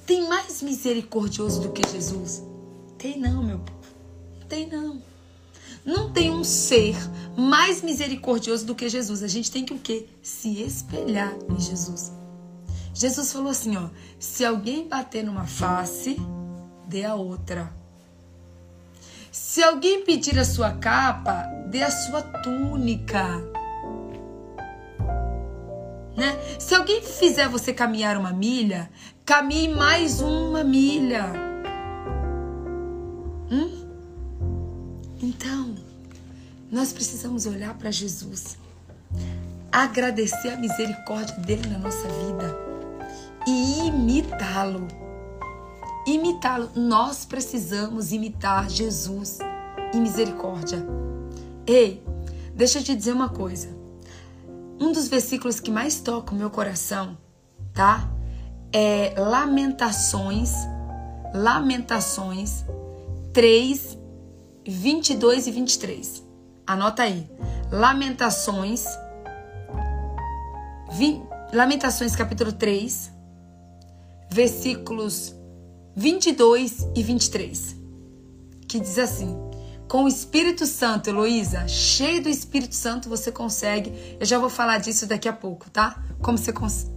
tem mais misericordioso do que Jesus? Tem não, meu povo. Tem não. Não tem um ser mais misericordioso do que Jesus. A gente tem que o quê? Se espelhar em Jesus. Jesus falou assim, ó: se alguém bater numa face, dê a outra. Se alguém pedir a sua capa, dê a sua túnica. Né? Se alguém fizer você caminhar uma milha, caminhe mais uma milha. Hum? Então, nós precisamos olhar para Jesus, agradecer a misericórdia dele na nossa vida e imitá-lo. Imitá-lo. Nós precisamos imitar Jesus em misericórdia. Ei, deixa eu te dizer uma coisa. Um dos versículos que mais toca o meu coração, tá? É Lamentações, Lamentações 3, 22 e 23. Anota aí. Lamentações, 20, Lamentações capítulo 3, versículos 22 e 23, que diz assim: Com o Espírito Santo, Heloísa, cheio do Espírito Santo, você consegue. Eu já vou falar disso daqui a pouco, tá? Como você consegue.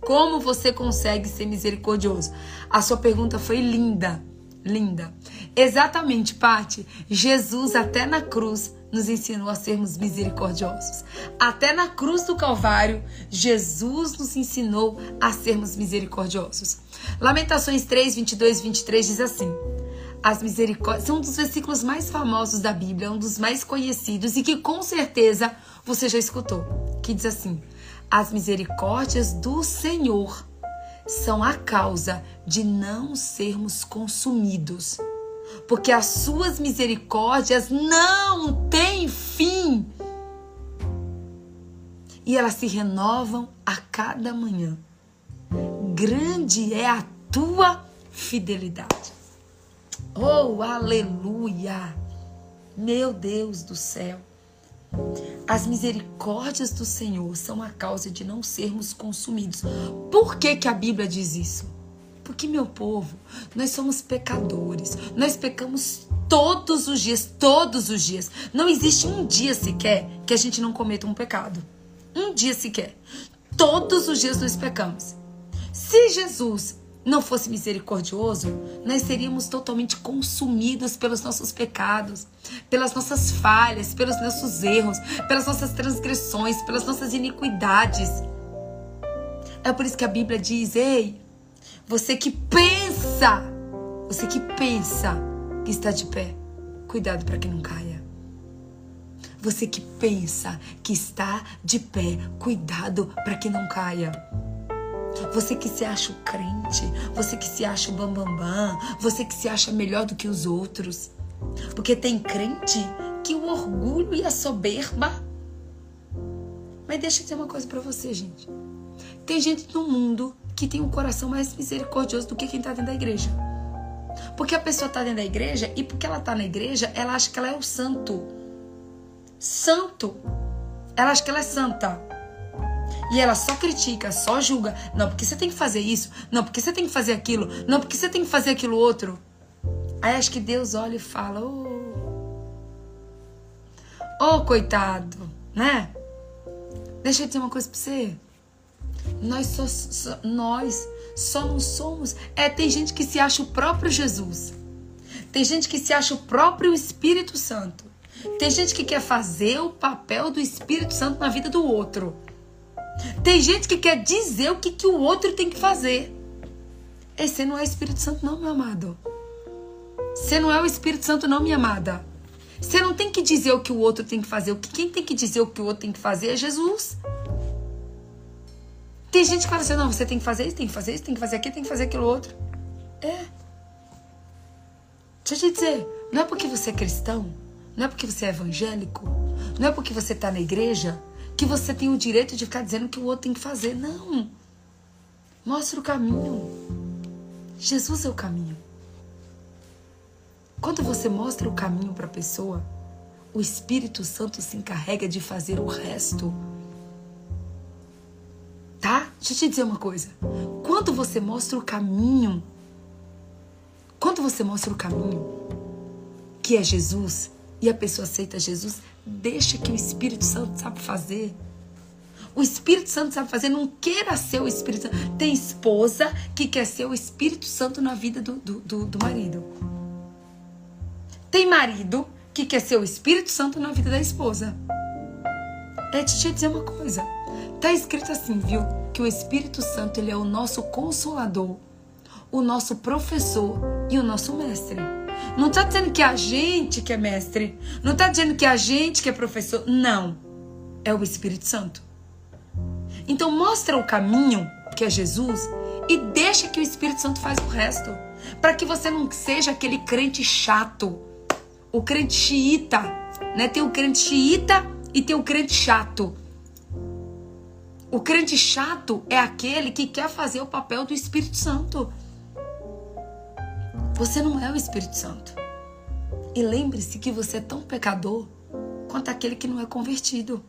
Como você consegue ser misericordioso? A sua pergunta foi linda, linda. Exatamente, Pati. Jesus até na cruz nos ensinou a sermos misericordiosos. Até na cruz do Calvário, Jesus nos ensinou a sermos misericordiosos. Lamentações 3, 22 e 23 diz assim: As misericórdias são um dos versículos mais famosos da Bíblia, um dos mais conhecidos e que com certeza você já escutou. Que diz assim: As misericórdias do Senhor são a causa de não sermos consumidos. Porque as suas misericórdias não têm fim. E elas se renovam a cada manhã. Grande é a tua fidelidade. Oh, aleluia! Meu Deus do céu. As misericórdias do Senhor são a causa de não sermos consumidos. Por que, que a Bíblia diz isso? Porque, meu povo, nós somos pecadores. Nós pecamos todos os dias, todos os dias. Não existe um dia sequer que a gente não cometa um pecado. Um dia sequer. Todos os dias nós pecamos. Se Jesus não fosse misericordioso, nós seríamos totalmente consumidos pelos nossos pecados, pelas nossas falhas, pelos nossos erros, pelas nossas transgressões, pelas nossas iniquidades. É por isso que a Bíblia diz: ei, você que pensa, você que pensa que está de pé, cuidado para que não caia. Você que pensa que está de pé, cuidado para que não caia. Você que se acha o crente, você que se acha o bambambam, bam, bam, você que se acha melhor do que os outros. Porque tem crente que o orgulho e a soberba. Mas deixa eu dizer uma coisa para você, gente. Tem gente no mundo que tem um coração mais misericordioso do que quem tá dentro da igreja. Porque a pessoa tá dentro da igreja e porque ela tá na igreja, ela acha que ela é o santo. Santo. Ela acha que ela é santa. E ela só critica, só julga. Não, porque você tem que fazer isso. Não, porque você tem que fazer aquilo. Não, porque você tem que fazer aquilo outro. Aí acho que Deus olha e fala: Ô, oh, oh, coitado, né? Deixa eu dizer uma coisa pra você. Nós só, só, nós só não somos. É, tem gente que se acha o próprio Jesus. Tem gente que se acha o próprio Espírito Santo. Tem gente que quer fazer o papel do Espírito Santo na vida do outro. Tem gente que quer dizer o que, que o outro tem que fazer. Esse não é Espírito Santo, não, meu amado. Você não é o Espírito Santo, não, minha amada. Você não tem que dizer o que o outro tem que fazer. O que quem tem que dizer o que o outro tem que fazer é Jesus. Tem gente que fala assim: não, você tem que fazer isso, tem que fazer isso, tem que fazer aquilo, tem que fazer aquilo outro. É. Deixa eu te dizer: não é porque você é cristão, não é porque você é evangélico, não é porque você está na igreja que você tem o direito de ficar dizendo que o outro tem que fazer. Não. Mostra o caminho. Jesus é o caminho. Quando você mostra o caminho para a pessoa, o Espírito Santo se encarrega de fazer o resto. Tá? Deixa eu te dizer uma coisa. Quando você mostra o caminho, quando você mostra o caminho, que é Jesus, e a pessoa aceita Jesus, deixa que o Espírito Santo sabe fazer. O Espírito Santo sabe fazer, não queira ser o Espírito Santo. Tem esposa que quer ser o Espírito Santo na vida do, do, do, do marido. Tem marido que quer ser o Espírito Santo na vida da esposa. É te dizer uma coisa. Tá escrito assim, viu? Que o Espírito Santo ele é o nosso consolador, o nosso professor e o nosso mestre. Não está dizendo que é a gente que é mestre. Não está dizendo que é a gente que é professor. Não. É o Espírito Santo. Então mostra o caminho, que é Jesus, e deixa que o Espírito Santo faz o resto. Para que você não seja aquele crente chato. O crente xiita. Né? Tem o crente xiita e tem o crente chato. O crente chato é aquele que quer fazer o papel do Espírito Santo. Você não é o Espírito Santo. E lembre-se que você é tão pecador quanto aquele que não é convertido.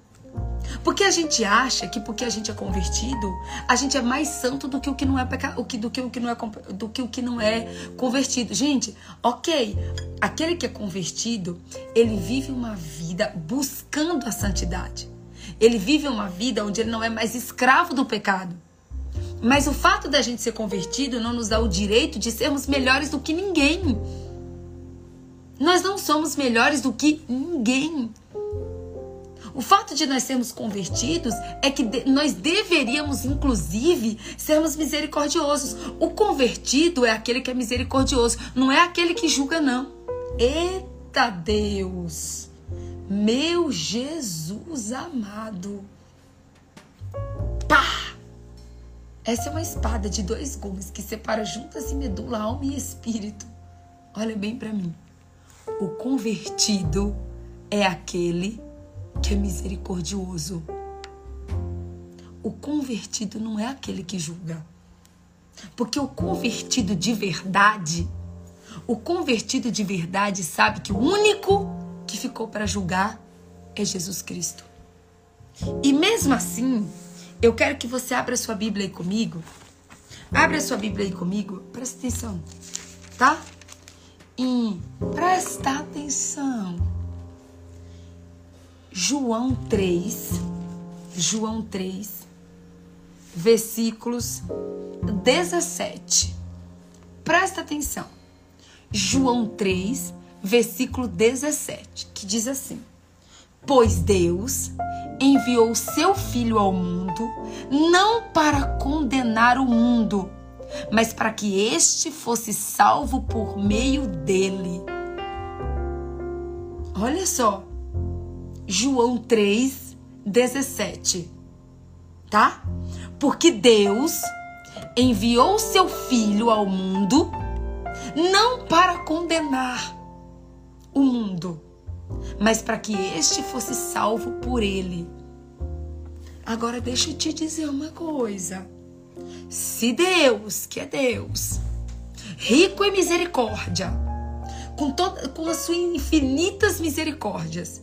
Porque a gente acha que porque a gente é convertido, a gente é mais santo do que o que não é peca... do que o que não é do que o que não é convertido. Gente, OK, aquele que é convertido, ele vive uma vida buscando a santidade. Ele vive uma vida onde ele não é mais escravo do pecado. Mas o fato da gente ser convertido não nos dá o direito de sermos melhores do que ninguém. Nós não somos melhores do que ninguém. O fato de nós sermos convertidos é que de, nós deveríamos, inclusive, sermos misericordiosos. O convertido é aquele que é misericordioso, não é aquele que julga, não. Eita Deus! Meu Jesus amado! Pá! Essa é uma espada de dois gumes que separa juntas e medula, alma e espírito. Olha bem para mim. O convertido é aquele que é misericordioso. O convertido não é aquele que julga. Porque o convertido de verdade, o convertido de verdade sabe que o único que ficou para julgar é Jesus Cristo. E mesmo assim, eu quero que você abra sua Bíblia aí comigo. Abra sua Bíblia aí comigo. Presta atenção, tá? E presta atenção. João 3, João 3, versículos 17. Presta atenção. João 3, versículo 17, que diz assim: Pois Deus enviou seu Filho ao mundo não para condenar o mundo, mas para que este fosse salvo por meio dele. Olha só, João 3, 17, tá? Porque Deus enviou seu Filho ao mundo não para condenar o mundo, mas para que este fosse salvo por ele. Agora deixa eu te dizer uma coisa. Se Deus, que é Deus, rico em misericórdia, com, toda, com as suas infinitas misericórdias,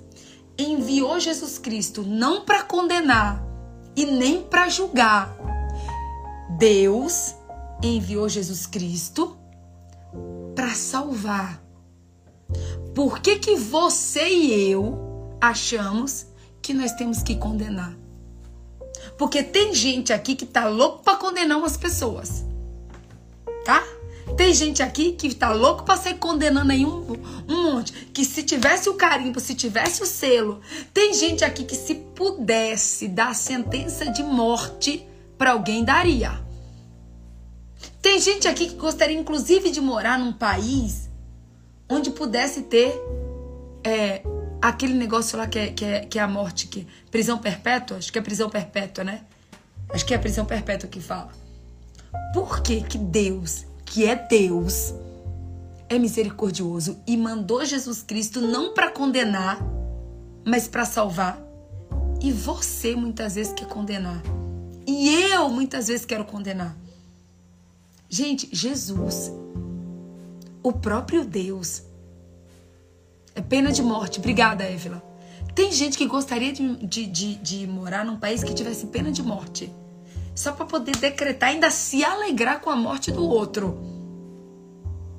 enviou Jesus Cristo não para condenar e nem para julgar. Deus enviou Jesus Cristo para salvar por que, que você e eu achamos que nós temos que condenar? Porque tem gente aqui que tá louco para condenar umas pessoas. Tá? Tem gente aqui que tá louco para sair condenando aí um, um monte. Que se tivesse o carimbo, se tivesse o selo. Tem gente aqui que se pudesse dar sentença de morte para alguém, daria. Tem gente aqui que gostaria, inclusive, de morar num país onde pudesse ter é, aquele negócio lá que é, que é, que é a morte, que prisão perpétua, acho que é prisão perpétua, né? Acho que é prisão perpétua que fala. Por que que Deus, que é Deus, é misericordioso e mandou Jesus Cristo não para condenar, mas para salvar? E você muitas vezes quer condenar. E eu muitas vezes quero condenar. Gente, Jesus o próprio Deus. É pena de morte. Obrigada, Évila. Tem gente que gostaria de, de, de, de morar num país que tivesse pena de morte. Só para poder decretar, ainda se alegrar com a morte do outro.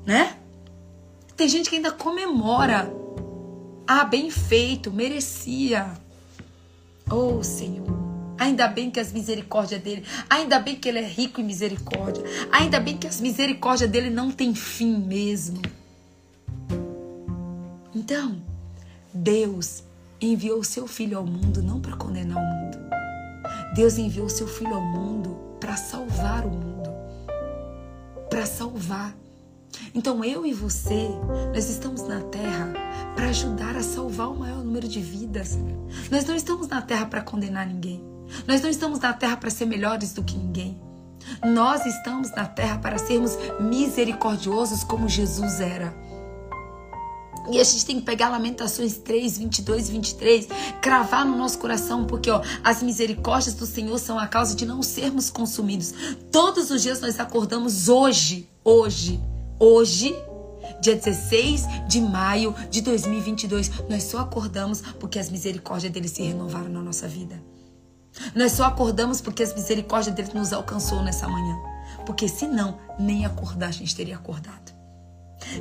Né? Tem gente que ainda comemora. Ah, bem feito, merecia. Oh, Senhor. Ainda bem que as misericórdias dele, ainda bem que ele é rico em misericórdia, ainda bem que as misericórdias dele não tem fim mesmo. Então, Deus enviou o seu filho ao mundo não para condenar o mundo. Deus enviou o seu filho ao mundo para salvar o mundo. Para salvar. Então eu e você, nós estamos na terra para ajudar a salvar o maior número de vidas. Nós não estamos na terra para condenar ninguém. Nós não estamos na terra para ser melhores do que ninguém. Nós estamos na terra para sermos misericordiosos como Jesus era. E a gente tem que pegar Lamentações 3, 22 e 23, cravar no nosso coração, porque ó, as misericórdias do Senhor são a causa de não sermos consumidos. Todos os dias nós acordamos hoje, hoje, hoje, dia 16 de maio de 2022. Nós só acordamos porque as misericórdias dele se renovaram na nossa vida. Nós só acordamos porque as misericórdias dele nos alcançou nessa manhã. Porque senão, nem acordar a gente teria acordado.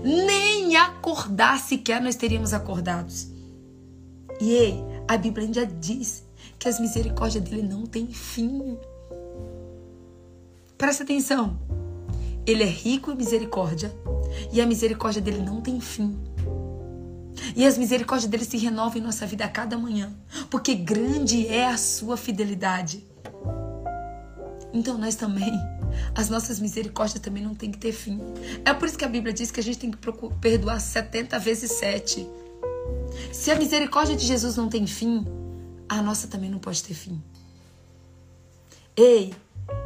Nem acordar sequer nós teríamos acordados. E ei, a Bíblia ainda diz que as misericórdias dele não têm fim. Presta atenção. Ele é rico em misericórdia e a misericórdia dele não tem fim. E as misericórdias dele se renovam em nossa vida a cada manhã, porque grande é a sua fidelidade. Então nós também, as nossas misericórdias também não tem que ter fim. É por isso que a Bíblia diz que a gente tem que perdoar 70 vezes 7. Se a misericórdia de Jesus não tem fim, a nossa também não pode ter fim. Ei,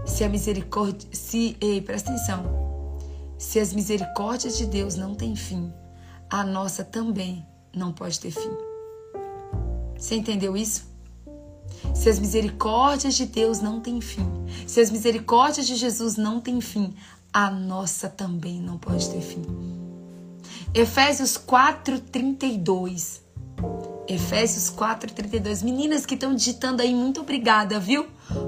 Se a misericórdia. Se, ei, presta atenção. Se as misericórdias de Deus não têm fim, a nossa também não pode ter fim. Você entendeu isso? Se as misericórdias de Deus não têm fim, se as misericórdias de Jesus não têm fim, a nossa também não pode ter fim. Efésios 4:32. Efésios 4:32. Meninas que estão digitando aí, muito obrigada, viu?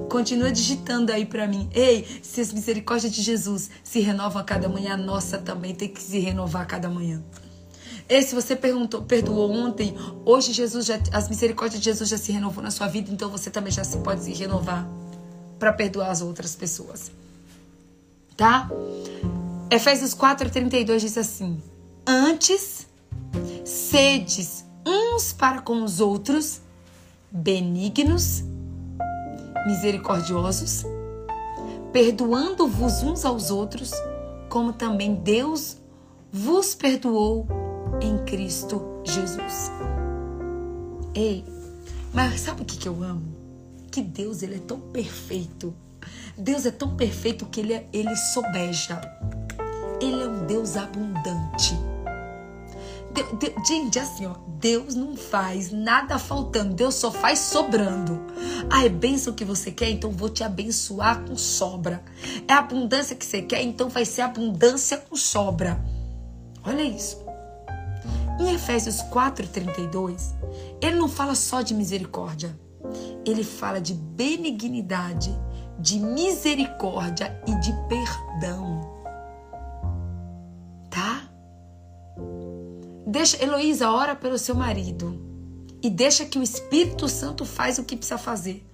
Continua digitando aí para mim. Ei, se as misericórdias de Jesus se renovam a cada manhã, a nossa também tem que se renovar a cada manhã. E se você perguntou, perdoou ontem, hoje Jesus já, as misericórdias de Jesus já se renovou na sua vida, então você também já se pode se renovar para perdoar as outras pessoas. Tá? Efésios 4:32 diz assim: Antes sedes uns para com os outros benignos, misericordiosos, perdoando-vos uns aos outros, como também Deus vos perdoou em Cristo Jesus. Ei, mas sabe o que, que eu amo? Que Deus ele é tão perfeito. Deus é tão perfeito que ele, é, ele sobeja. Ele é um Deus abundante. De, de, gente, assim, ó, Deus não faz nada faltando, Deus só faz sobrando. Ah, é bênção que você quer, então vou te abençoar com sobra. É abundância que você quer, então vai ser abundância com sobra. Olha isso. Em Efésios 4:32, ele não fala só de misericórdia. Ele fala de benignidade, de misericórdia e de perdão. Tá? Deixa Heloísa ora pelo seu marido e deixa que o Espírito Santo faz o que precisa fazer.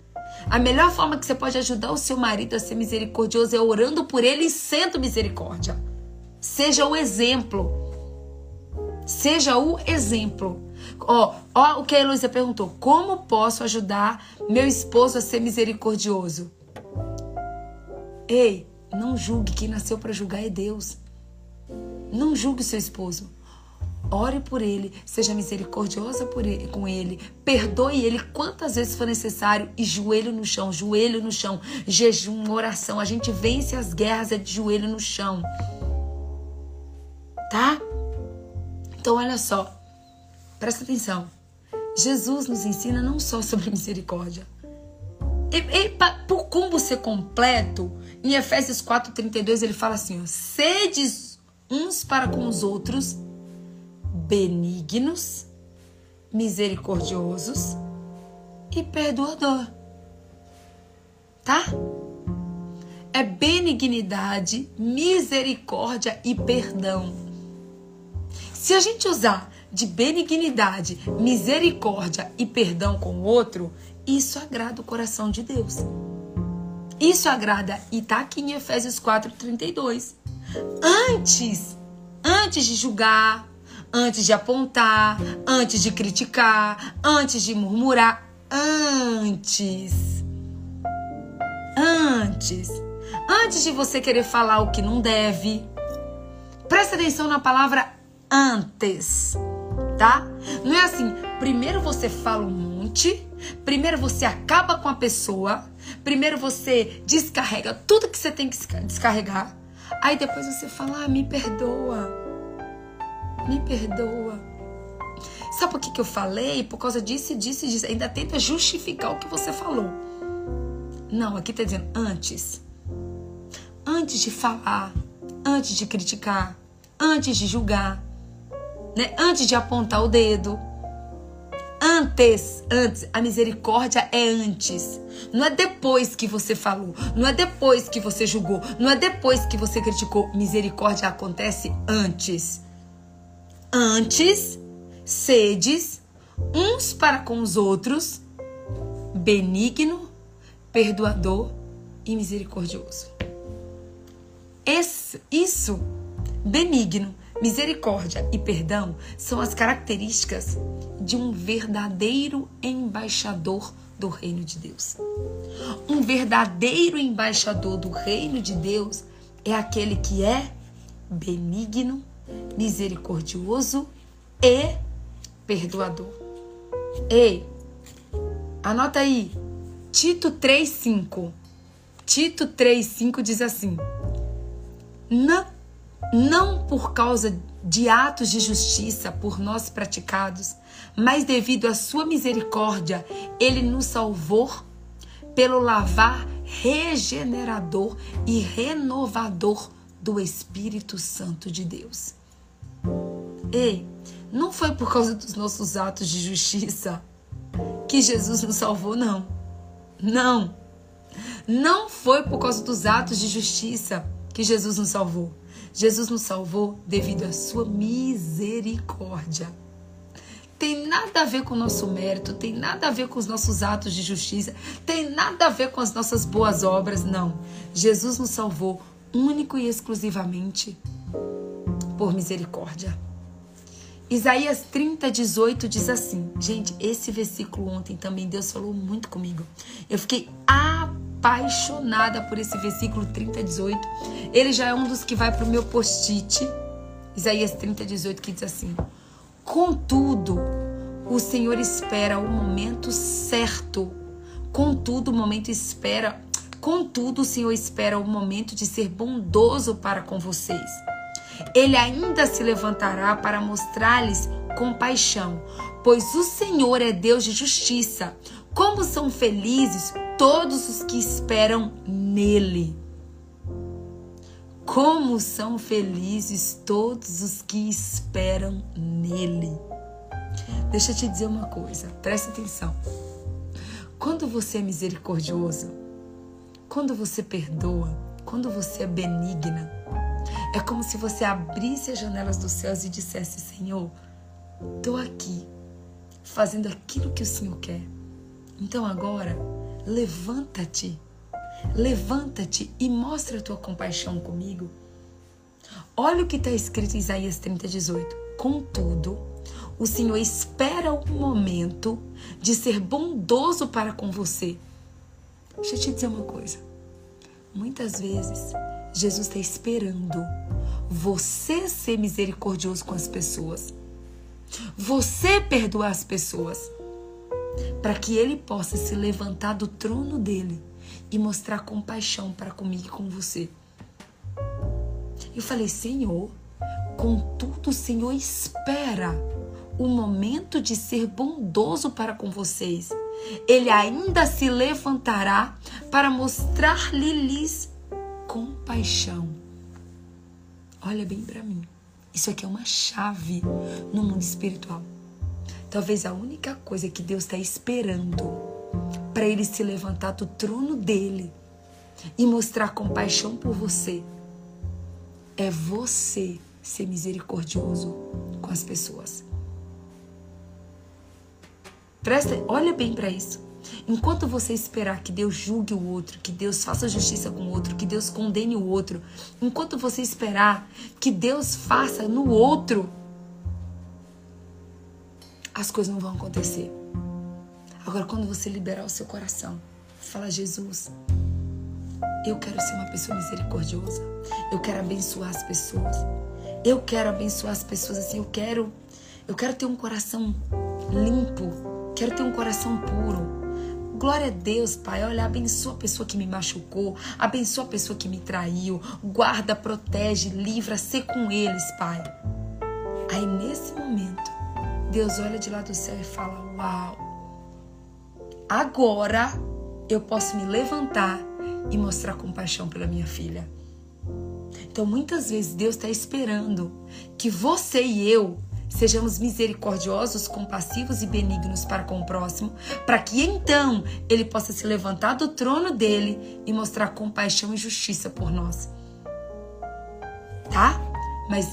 A melhor forma que você pode ajudar o seu marido a ser misericordioso é orando por ele e sendo misericórdia. Seja o exemplo. Seja o exemplo. Ó, ó o que a Heloísa perguntou. Como posso ajudar meu esposo a ser misericordioso? Ei, não julgue. Quem nasceu para julgar é Deus. Não julgue seu esposo. Ore por ele, seja misericordiosa ele, com ele, perdoe ele quantas vezes for necessário e joelho no chão, joelho no chão, jejum, oração. A gente vence as guerras é de joelho no chão. Tá? Então, olha só, presta atenção. Jesus nos ensina não só sobre misericórdia. Por como ser completo, em Efésios 4,32 ele fala assim: ó, sedes uns para com os outros benignos, misericordiosos e perdoador. Tá? É benignidade, misericórdia e perdão. Se a gente usar de benignidade, misericórdia e perdão com o outro, isso agrada o coração de Deus. Isso agrada e está aqui em Efésios 4:32. Antes, antes de julgar, antes de apontar, antes de criticar, antes de murmurar, antes. Antes. Antes de você querer falar o que não deve. Presta atenção na palavra antes, tá? Não é assim, primeiro você fala um monte, primeiro você acaba com a pessoa, primeiro você descarrega tudo que você tem que descarregar, aí depois você fala, ah, me perdoa, me perdoa. Sabe por que, que eu falei? Por causa disso, disso disso. Ainda tenta justificar o que você falou. Não, aqui tá dizendo antes. Antes de falar, antes de criticar, antes de julgar, né? Antes de apontar o dedo. Antes, antes, a misericórdia é antes. Não é depois que você falou, não é depois que você julgou, não é depois que você criticou. Misericórdia acontece antes. Antes, sedes uns para com os outros, benigno, perdoador e misericordioso. Esse, isso, benigno, Misericórdia e perdão são as características de um verdadeiro embaixador do reino de Deus. Um verdadeiro embaixador do reino de Deus é aquele que é benigno, misericordioso e perdoador. Ei, anota aí, Tito 3,5. Tito 3,5 diz assim: não, não por causa de atos de justiça por nós praticados, mas devido à sua misericórdia, ele nos salvou pelo lavar regenerador e renovador do Espírito Santo de Deus. Ei, não foi por causa dos nossos atos de justiça que Jesus nos salvou, não. Não. Não foi por causa dos atos de justiça que Jesus nos salvou. Jesus nos salvou devido à sua misericórdia. Tem nada a ver com o nosso mérito, tem nada a ver com os nossos atos de justiça, tem nada a ver com as nossas boas obras, não. Jesus nos salvou único e exclusivamente por misericórdia. Isaías 30, 18 diz assim, gente, esse versículo ontem também Deus falou muito comigo. Eu fiquei apaixonada por esse versículo 30, 18. Ele já é um dos que vai para o meu post-it. Isaías 30, 18, que diz assim: Contudo, o Senhor espera o momento certo. Contudo, o momento espera. Contudo, o Senhor espera o momento de ser bondoso para com vocês. Ele ainda se levantará para mostrar-lhes compaixão, pois o Senhor é Deus de justiça. Como são felizes todos os que esperam nele. Como são felizes todos os que esperam nele. Deixa eu te dizer uma coisa, presta atenção. Quando você é misericordioso, quando você perdoa, quando você é benigna, é como se você abrisse as janelas dos céus e dissesse: Senhor, estou aqui, fazendo aquilo que o Senhor quer. Então agora, levanta-te, levanta-te e mostra a tua compaixão comigo. Olha o que está escrito em Isaías 30, 18. Contudo, o Senhor espera o momento de ser bondoso para com você. Deixa eu te dizer uma coisa. Muitas vezes Jesus está esperando você ser misericordioso com as pessoas, você perdoar as pessoas, para que Ele possa se levantar do trono dele e mostrar compaixão para comigo e com você. Eu falei, Senhor, contudo, o Senhor espera o momento de ser bondoso para com vocês. Ele ainda se levantará para mostrar-lhes compaixão. Olha bem para mim. Isso aqui é uma chave no mundo espiritual. Talvez a única coisa que Deus está esperando para ele se levantar do trono dele e mostrar compaixão por você é você ser misericordioso com as pessoas. Presta, olha bem para isso. Enquanto você esperar que Deus julgue o outro, que Deus faça justiça com o outro, que Deus condene o outro, enquanto você esperar que Deus faça no outro, as coisas não vão acontecer. Agora, quando você liberar o seu coração, fala: Jesus, eu quero ser uma pessoa misericordiosa, eu quero abençoar as pessoas, eu quero abençoar as pessoas assim, eu quero, eu quero ter um coração limpo, quero ter um coração puro. Glória a Deus, Pai. Olha, abençoa a pessoa que me machucou, abençoa a pessoa que me traiu, guarda, protege, livra, ser com eles, Pai. Aí nesse momento, Deus olha de lá do céu e fala: Uau, agora eu posso me levantar e mostrar compaixão pela minha filha. Então muitas vezes Deus está esperando que você e eu Sejamos misericordiosos, compassivos e benignos para com o próximo, para que então ele possa se levantar do trono dele e mostrar compaixão e justiça por nós. Tá? Mas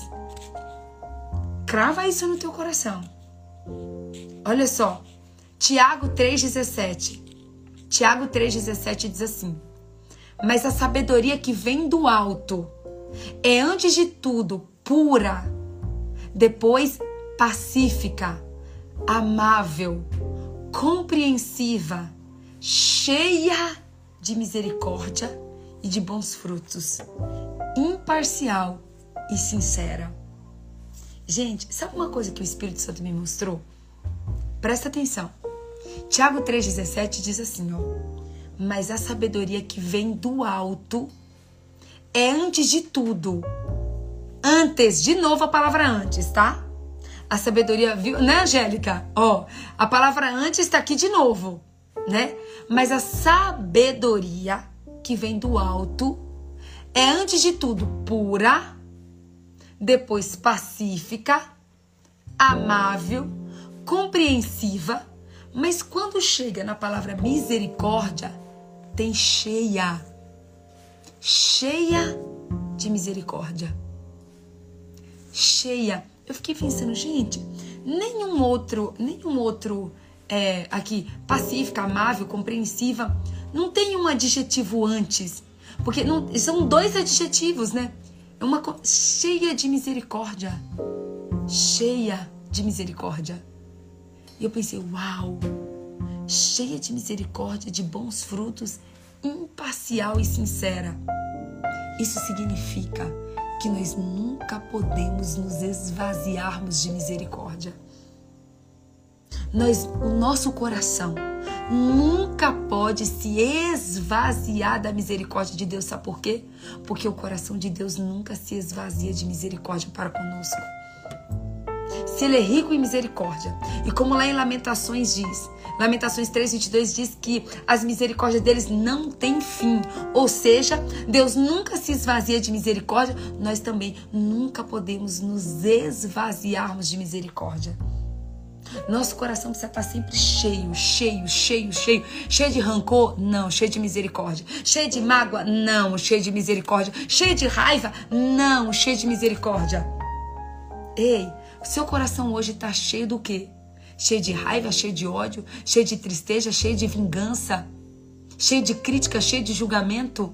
crava isso no teu coração. Olha só, Tiago 3,17. Tiago 3,17 diz assim: Mas a sabedoria que vem do alto é, antes de tudo, pura depois, pacífica, amável, compreensiva, cheia de misericórdia e de bons frutos, imparcial e sincera. Gente, sabe uma coisa que o Espírito Santo me mostrou? Presta atenção. Tiago 3,17 diz assim, ó. Mas a sabedoria que vem do alto é antes de tudo. Antes, de novo a palavra antes, tá? A sabedoria, viu, né, Angélica? Ó, a palavra antes está aqui de novo, né? Mas a sabedoria que vem do alto é antes de tudo pura, depois pacífica, amável, compreensiva, mas quando chega na palavra misericórdia, tem cheia, cheia de misericórdia. Cheia. Eu fiquei pensando, gente, nenhum outro, nenhum outro é, aqui, pacífica, amável, compreensiva, não tem um adjetivo antes. Porque não, são dois adjetivos, né? É uma cheia de misericórdia. Cheia de misericórdia. E eu pensei, uau! Cheia de misericórdia, de bons frutos, imparcial e sincera. Isso significa que nós nunca podemos nos esvaziarmos de misericórdia. Nós, o nosso coração nunca pode se esvaziar da misericórdia de Deus. Sabe por quê? Porque o coração de Deus nunca se esvazia de misericórdia para conosco. Se ele é rico em misericórdia, e como lá em Lamentações diz, Lamentações 3:22 diz que as misericórdias deles não têm fim, ou seja, Deus nunca se esvazia de misericórdia, nós também nunca podemos nos esvaziarmos de misericórdia. Nosso coração precisa estar sempre cheio, cheio, cheio, cheio. Cheio de rancor? Não, cheio de misericórdia. Cheio de mágoa? Não, cheio de misericórdia. Cheio de raiva? Não, cheio de misericórdia. Ei, seu coração hoje está cheio do quê? Cheio de raiva, cheio de ódio, cheio de tristeza, cheio de vingança, cheio de crítica, cheio de julgamento?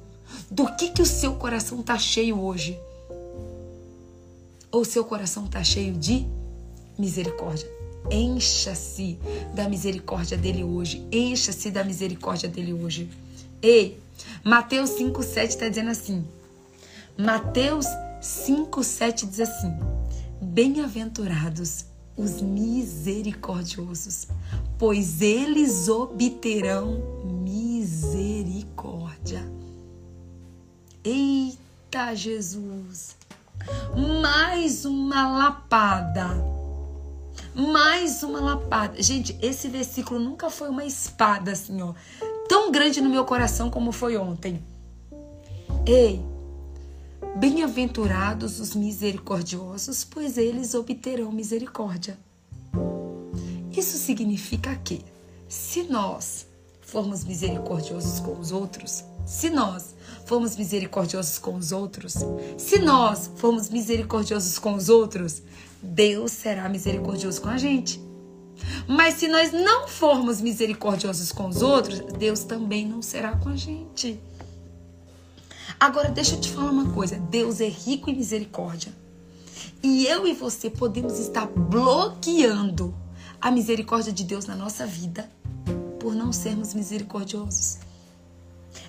Do que que o seu coração está cheio hoje? Ou seu coração está cheio de misericórdia? Encha-se da misericórdia dele hoje. Encha-se da misericórdia dele hoje. Ei, Mateus 5,7 está dizendo assim. Mateus 5,7 diz assim: Bem-aventurados os misericordiosos, pois eles obterão misericórdia. Eita Jesus! Mais uma lapada mais uma lapada. Gente, esse versículo nunca foi uma espada assim, ó, tão grande no meu coração como foi ontem. Ei, bem-aventurados os misericordiosos, pois eles obterão misericórdia. Isso significa que, se nós formos misericordiosos com os outros, se nós formos misericordiosos com os outros, se nós formos misericordiosos com os outros, Deus será misericordioso com a gente. Mas se nós não formos misericordiosos com os outros, Deus também não será com a gente. Agora, deixa eu te falar uma coisa: Deus é rico em misericórdia. E eu e você podemos estar bloqueando a misericórdia de Deus na nossa vida por não sermos misericordiosos.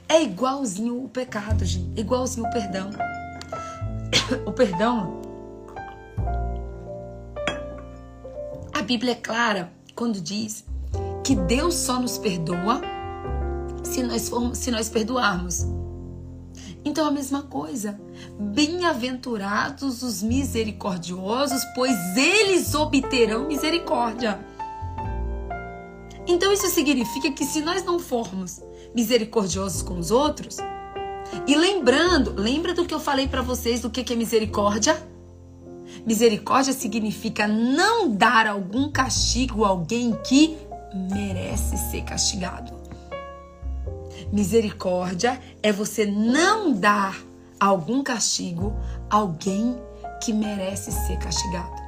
É igualzinho o pecado, gente. Igualzinho o perdão. O perdão A Bíblia é clara quando diz que Deus só nos perdoa se nós, formos, se nós perdoarmos. Então, a mesma coisa. Bem-aventurados os misericordiosos, pois eles obterão misericórdia. Então, isso significa que se nós não formos misericordiosos com os outros, e lembrando, lembra do que eu falei para vocês do que é misericórdia? Misericórdia significa não dar algum castigo a alguém que merece ser castigado. Misericórdia é você não dar algum castigo a alguém que merece ser castigado.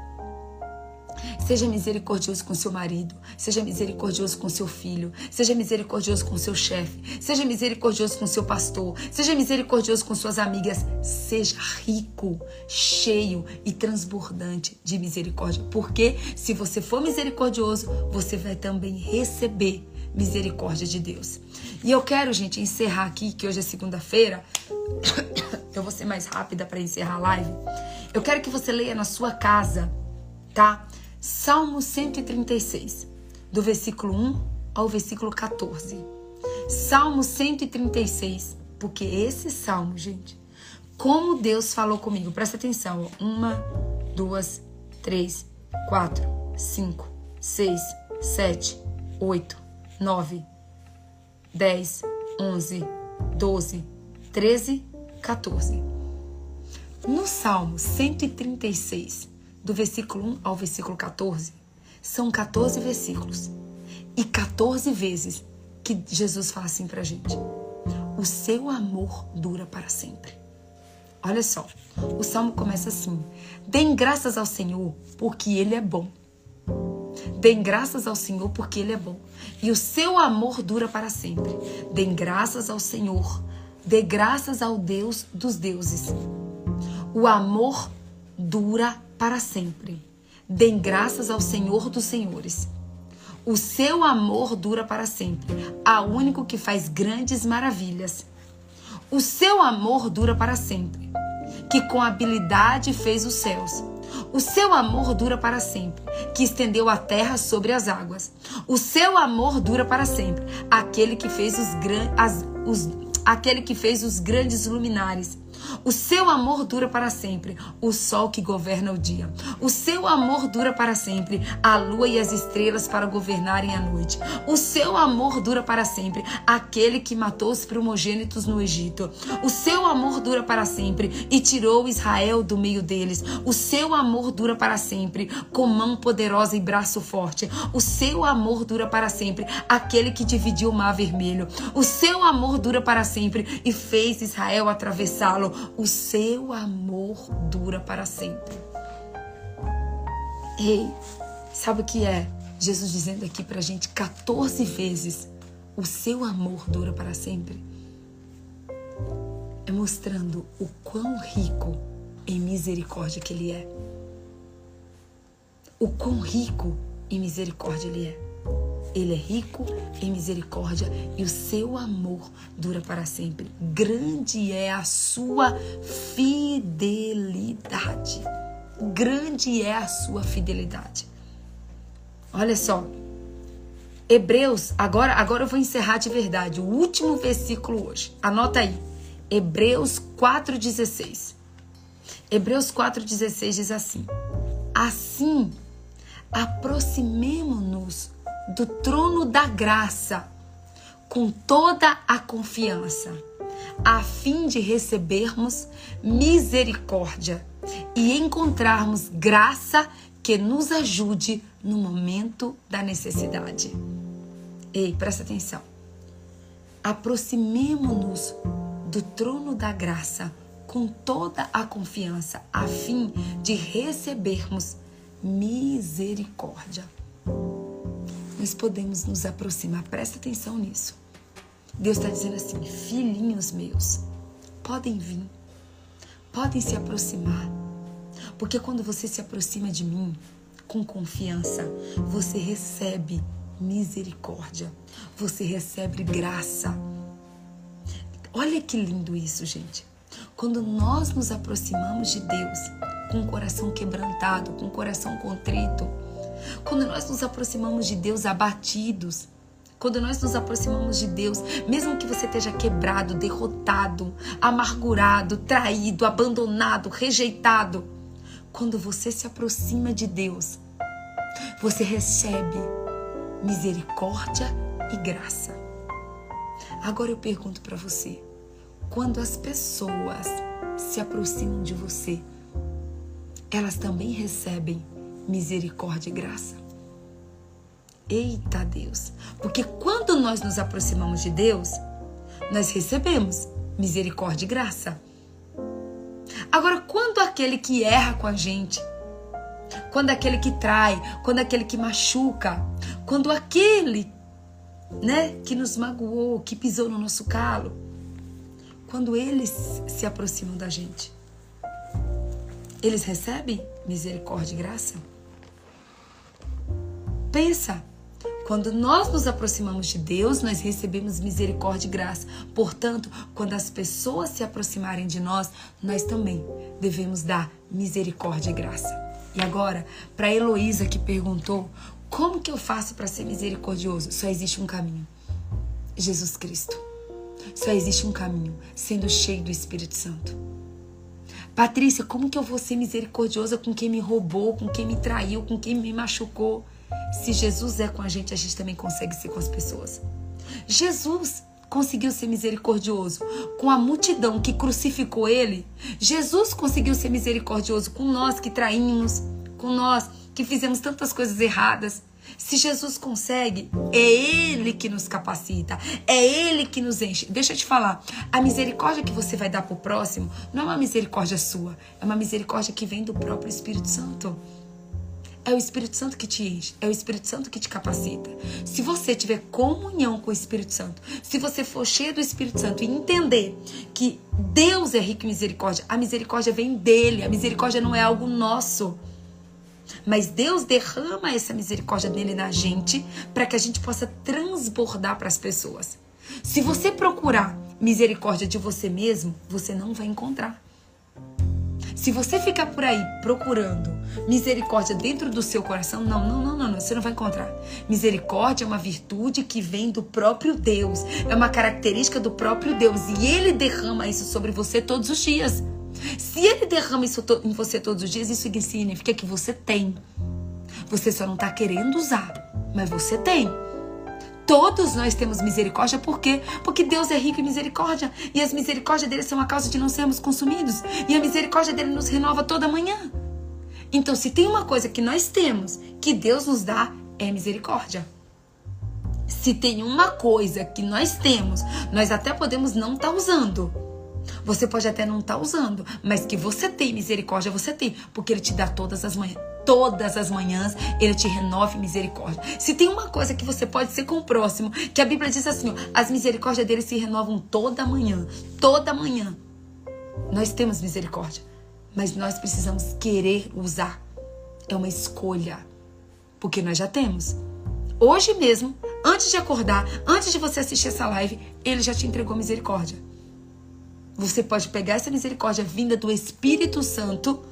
Seja misericordioso com seu marido, seja misericordioso com seu filho, seja misericordioso com seu chefe, seja misericordioso com seu pastor, seja misericordioso com suas amigas, seja rico, cheio e transbordante de misericórdia. Porque se você for misericordioso, você vai também receber misericórdia de Deus. E eu quero, gente, encerrar aqui, que hoje é segunda-feira. Eu vou ser mais rápida para encerrar a live. Eu quero que você leia na sua casa, tá? Salmo 136, do versículo 1 ao versículo 14. Salmo 136, porque esse salmo, gente, como Deus falou comigo, presta atenção, uma, duas, três, quatro, cinco, seis, sete, oito, nove, dez, onze, doze, treze, 14. No Salmo 136, do versículo 1 ao versículo 14, são 14 versículos. E 14 vezes que Jesus fala assim pra gente: O seu amor dura para sempre. Olha só, o salmo começa assim: Deem graças ao Senhor, porque Ele é bom. Deem graças ao Senhor, porque Ele é bom. E o seu amor dura para sempre. Deem graças ao Senhor. Dê graças ao Deus dos deuses. O amor dura para sempre. Deem graças ao Senhor dos senhores. O seu amor dura para sempre, ao único que faz grandes maravilhas. O seu amor dura para sempre, que com habilidade fez os céus. O seu amor dura para sempre, que estendeu a terra sobre as águas. O seu amor dura para sempre, aquele que fez os, as, os, aquele que fez os grandes luminares o seu amor dura para sempre, o sol que governa o dia. O seu amor dura para sempre, a lua e as estrelas para governarem a noite. O seu amor dura para sempre, aquele que matou os primogênitos no Egito. O seu amor dura para sempre e tirou Israel do meio deles. O seu amor dura para sempre, com mão poderosa e braço forte. O seu amor dura para sempre, aquele que dividiu o mar vermelho. O seu amor dura para sempre e fez Israel atravessá-lo o seu amor dura para sempre. Ei, sabe o que é? Jesus dizendo aqui pra gente 14 vezes: o seu amor dura para sempre. É mostrando o quão rico em misericórdia que Ele é. O quão rico em misericórdia Ele é. Ele é rico em misericórdia e o seu amor dura para sempre. Grande é a sua fidelidade. Grande é a sua fidelidade. Olha só. Hebreus, agora, agora eu vou encerrar de verdade. O último versículo hoje. Anota aí. Hebreus 4,16. Hebreus 4,16 diz assim: Assim, aproximemo-nos do trono da graça com toda a confiança, a fim de recebermos misericórdia e encontrarmos graça que nos ajude no momento da necessidade. Ei, presta atenção. Aproximemo-nos do trono da graça com toda a confiança, a fim de recebermos misericórdia nós podemos nos aproximar. Presta atenção nisso. Deus está dizendo assim: filhinhos meus, podem vir, podem se aproximar. Porque quando você se aproxima de mim com confiança, você recebe misericórdia, você recebe graça. Olha que lindo isso, gente. Quando nós nos aproximamos de Deus com o coração quebrantado, com o coração contrito, quando nós nos aproximamos de Deus abatidos, quando nós nos aproximamos de Deus, mesmo que você esteja quebrado, derrotado, amargurado, traído, abandonado, rejeitado, quando você se aproxima de Deus, você recebe misericórdia e graça. Agora eu pergunto para você: quando as pessoas se aproximam de você, elas também recebem misericórdia e graça. Eita Deus! Porque quando nós nos aproximamos de Deus, nós recebemos misericórdia e graça. Agora, quando aquele que erra com a gente, quando aquele que trai, quando aquele que machuca, quando aquele, né, que nos magoou, que pisou no nosso calo, quando eles se aproximam da gente, eles recebem misericórdia e graça? Pensa. Quando nós nos aproximamos de Deus, nós recebemos misericórdia e graça. Portanto, quando as pessoas se aproximarem de nós, nós também devemos dar misericórdia e graça. E agora, para Heloísa que perguntou: como que eu faço para ser misericordioso? Só existe um caminho. Jesus Cristo. Só existe um caminho, sendo cheio do Espírito Santo. Patrícia, como que eu vou ser misericordiosa com quem me roubou, com quem me traiu, com quem me machucou? Se Jesus é com a gente, a gente também consegue ser com as pessoas. Jesus conseguiu ser misericordioso com a multidão que crucificou ele. Jesus conseguiu ser misericordioso com nós que traímos, com nós que fizemos tantas coisas erradas. Se Jesus consegue, é Ele que nos capacita, é Ele que nos enche. Deixa eu te falar, a misericórdia que você vai dar para o próximo não é uma misericórdia sua, é uma misericórdia que vem do próprio Espírito Santo. É o Espírito Santo que te enche, é o Espírito Santo que te capacita. Se você tiver comunhão com o Espírito Santo, se você for cheio do Espírito Santo e entender que Deus é rico em misericórdia, a misericórdia vem dele, a misericórdia não é algo nosso. Mas Deus derrama essa misericórdia dele na gente para que a gente possa transbordar para as pessoas. Se você procurar misericórdia de você mesmo, você não vai encontrar. Se você ficar por aí procurando misericórdia dentro do seu coração, não, não, não, não, não, você não vai encontrar. Misericórdia é uma virtude que vem do próprio Deus, é uma característica do próprio Deus e ele derrama isso sobre você todos os dias. Se ele derrama isso em você todos os dias, isso significa que você tem. Você só não está querendo usar, mas você tem. Todos nós temos misericórdia, por quê? Porque Deus é rico em misericórdia. E as misericórdias dele são a causa de não sermos consumidos. E a misericórdia dele nos renova toda manhã. Então, se tem uma coisa que nós temos, que Deus nos dá, é misericórdia. Se tem uma coisa que nós temos, nós até podemos não estar tá usando, você pode até não estar tá usando, mas que você tem misericórdia, você tem, porque ele te dá todas as manhãs. Todas as manhãs ele te renove misericórdia. Se tem uma coisa que você pode ser com o próximo, que a Bíblia diz assim: ó, as misericórdias dele se renovam toda manhã. Toda manhã. Nós temos misericórdia, mas nós precisamos querer usar. É uma escolha. Porque nós já temos. Hoje mesmo, antes de acordar, antes de você assistir essa live, ele já te entregou misericórdia. Você pode pegar essa misericórdia vinda do Espírito Santo,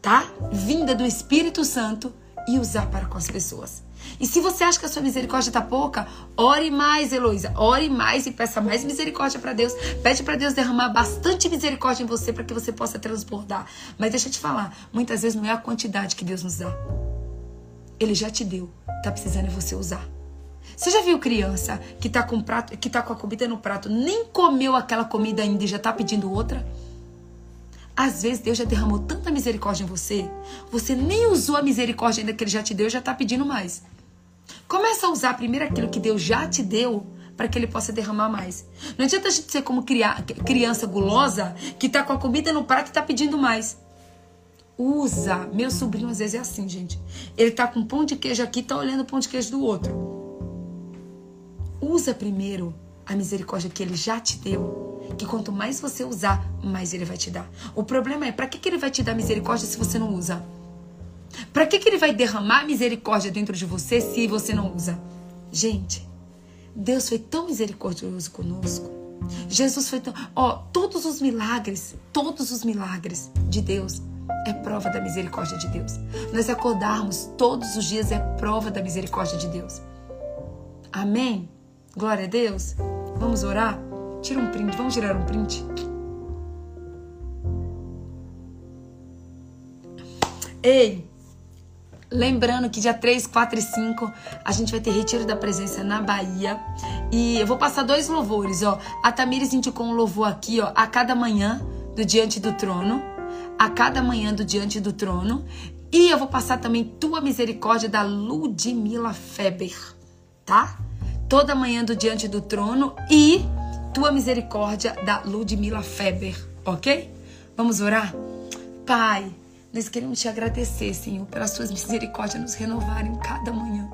tá? Vinda do Espírito Santo e usar para com as pessoas. E se você acha que a sua misericórdia está pouca, ore mais, Heloísa. Ore mais e peça mais misericórdia para Deus. Pede para Deus derramar bastante misericórdia em você para que você possa transbordar. Mas deixa eu te falar, muitas vezes não é a quantidade que Deus nos dá. Ele já te deu. Tá precisando é você usar. Você já viu criança que tá com prato, que tá com a comida no prato, nem comeu aquela comida ainda e já tá pedindo outra? Às vezes Deus já derramou tanta misericórdia em você, você nem usou a misericórdia ainda que ele já te deu e já tá pedindo mais. Começa a usar primeiro aquilo que Deus já te deu para que ele possa derramar mais. Não adianta a gente ser como criança gulosa que tá com a comida no prato e tá pedindo mais. Usa. Meu sobrinho às vezes é assim, gente. Ele tá com pão de queijo aqui, tá olhando o pão de queijo do outro. Usa primeiro a misericórdia que ele já te deu. Que quanto mais você usar, mais ele vai te dar. O problema é, para que, que ele vai te dar misericórdia se você não usa? Para que, que ele vai derramar misericórdia dentro de você se você não usa? Gente, Deus foi tão misericordioso conosco. Jesus foi tão. Ó, todos os milagres, todos os milagres de Deus é prova da misericórdia de Deus. Nós acordarmos todos os dias é prova da misericórdia de Deus. Amém? Glória a Deus. Vamos orar? Tira um print, vamos tirar um print. Ei, lembrando que dia 3, 4 e 5 a gente vai ter retiro da presença na Bahia. E eu vou passar dois louvores, ó. A Tamires indicou um louvor aqui, ó, a cada manhã do Diante do Trono. A cada manhã do Diante do Trono. E eu vou passar também Tua Misericórdia da Ludmila Feber, tá? Toda manhã do Diante do Trono e Tua Misericórdia da Ludmila Feber, ok? Vamos orar? Pai, nós queremos te agradecer, Senhor, pelas Tuas misericórdias nos renovarem cada manhã.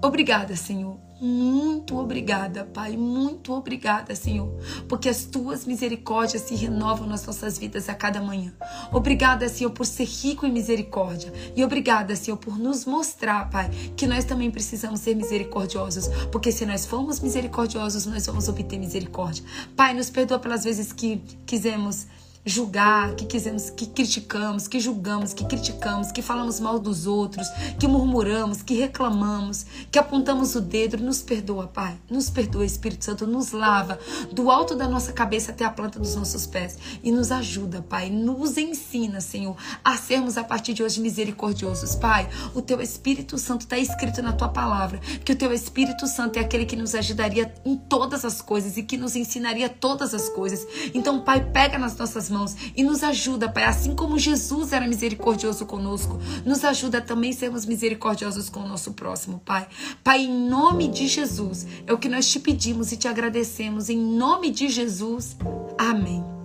Obrigada, Senhor, muito obrigada, Pai. Muito obrigada, Senhor. Porque as tuas misericórdias se renovam nas nossas vidas a cada manhã. Obrigada, Senhor, por ser rico em misericórdia. E obrigada, Senhor, por nos mostrar, Pai, que nós também precisamos ser misericordiosos. Porque se nós formos misericordiosos, nós vamos obter misericórdia. Pai, nos perdoa pelas vezes que quisemos julgar, que quisemos, que criticamos, que julgamos, que criticamos, que falamos mal dos outros, que murmuramos, que reclamamos, que apontamos o dedo, nos perdoa, Pai. Nos perdoa, Espírito Santo, nos lava do alto da nossa cabeça até a planta dos nossos pés e nos ajuda, Pai. Nos ensina, Senhor, a sermos a partir de hoje misericordiosos, Pai. O teu Espírito Santo está escrito na tua palavra que o teu Espírito Santo é aquele que nos ajudaria em todas as coisas e que nos ensinaria todas as coisas. Então, Pai, pega nas nossas mãos e nos ajuda, Pai, assim como Jesus era misericordioso conosco, nos ajuda também a sermos misericordiosos com o nosso próximo, Pai. Pai, em nome de Jesus, é o que nós te pedimos e te agradecemos. Em nome de Jesus. Amém.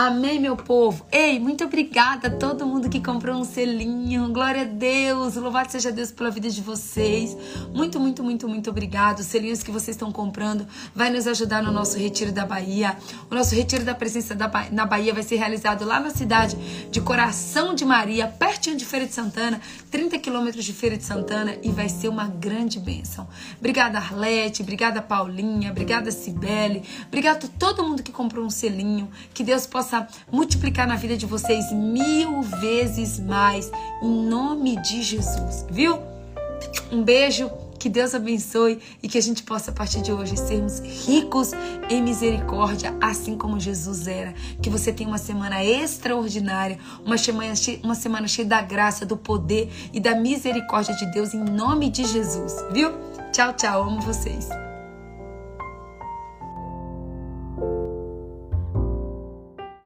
Amém, meu povo. Ei, muito obrigada a todo mundo que comprou um selinho. Glória a Deus. Louvado seja Deus pela vida de vocês. Muito, muito, muito, muito obrigado. Os selinhos que vocês estão comprando vai nos ajudar no nosso retiro da Bahia. O nosso retiro da presença da ba na Bahia vai ser realizado lá na cidade de Coração de Maria, pertinho de Feira de Santana, 30 quilômetros de Feira de Santana e vai ser uma grande bênção. Obrigada, Arlete. Obrigada, Paulinha. Obrigada, Cibele. Obrigado a todo mundo que comprou um selinho. Que Deus possa possa multiplicar na vida de vocês mil vezes mais, em nome de Jesus, viu? Um beijo, que Deus abençoe e que a gente possa, a partir de hoje, sermos ricos em misericórdia, assim como Jesus era. Que você tenha uma semana extraordinária, uma semana, uma semana cheia da graça, do poder e da misericórdia de Deus, em nome de Jesus, viu? Tchau, tchau, amo vocês.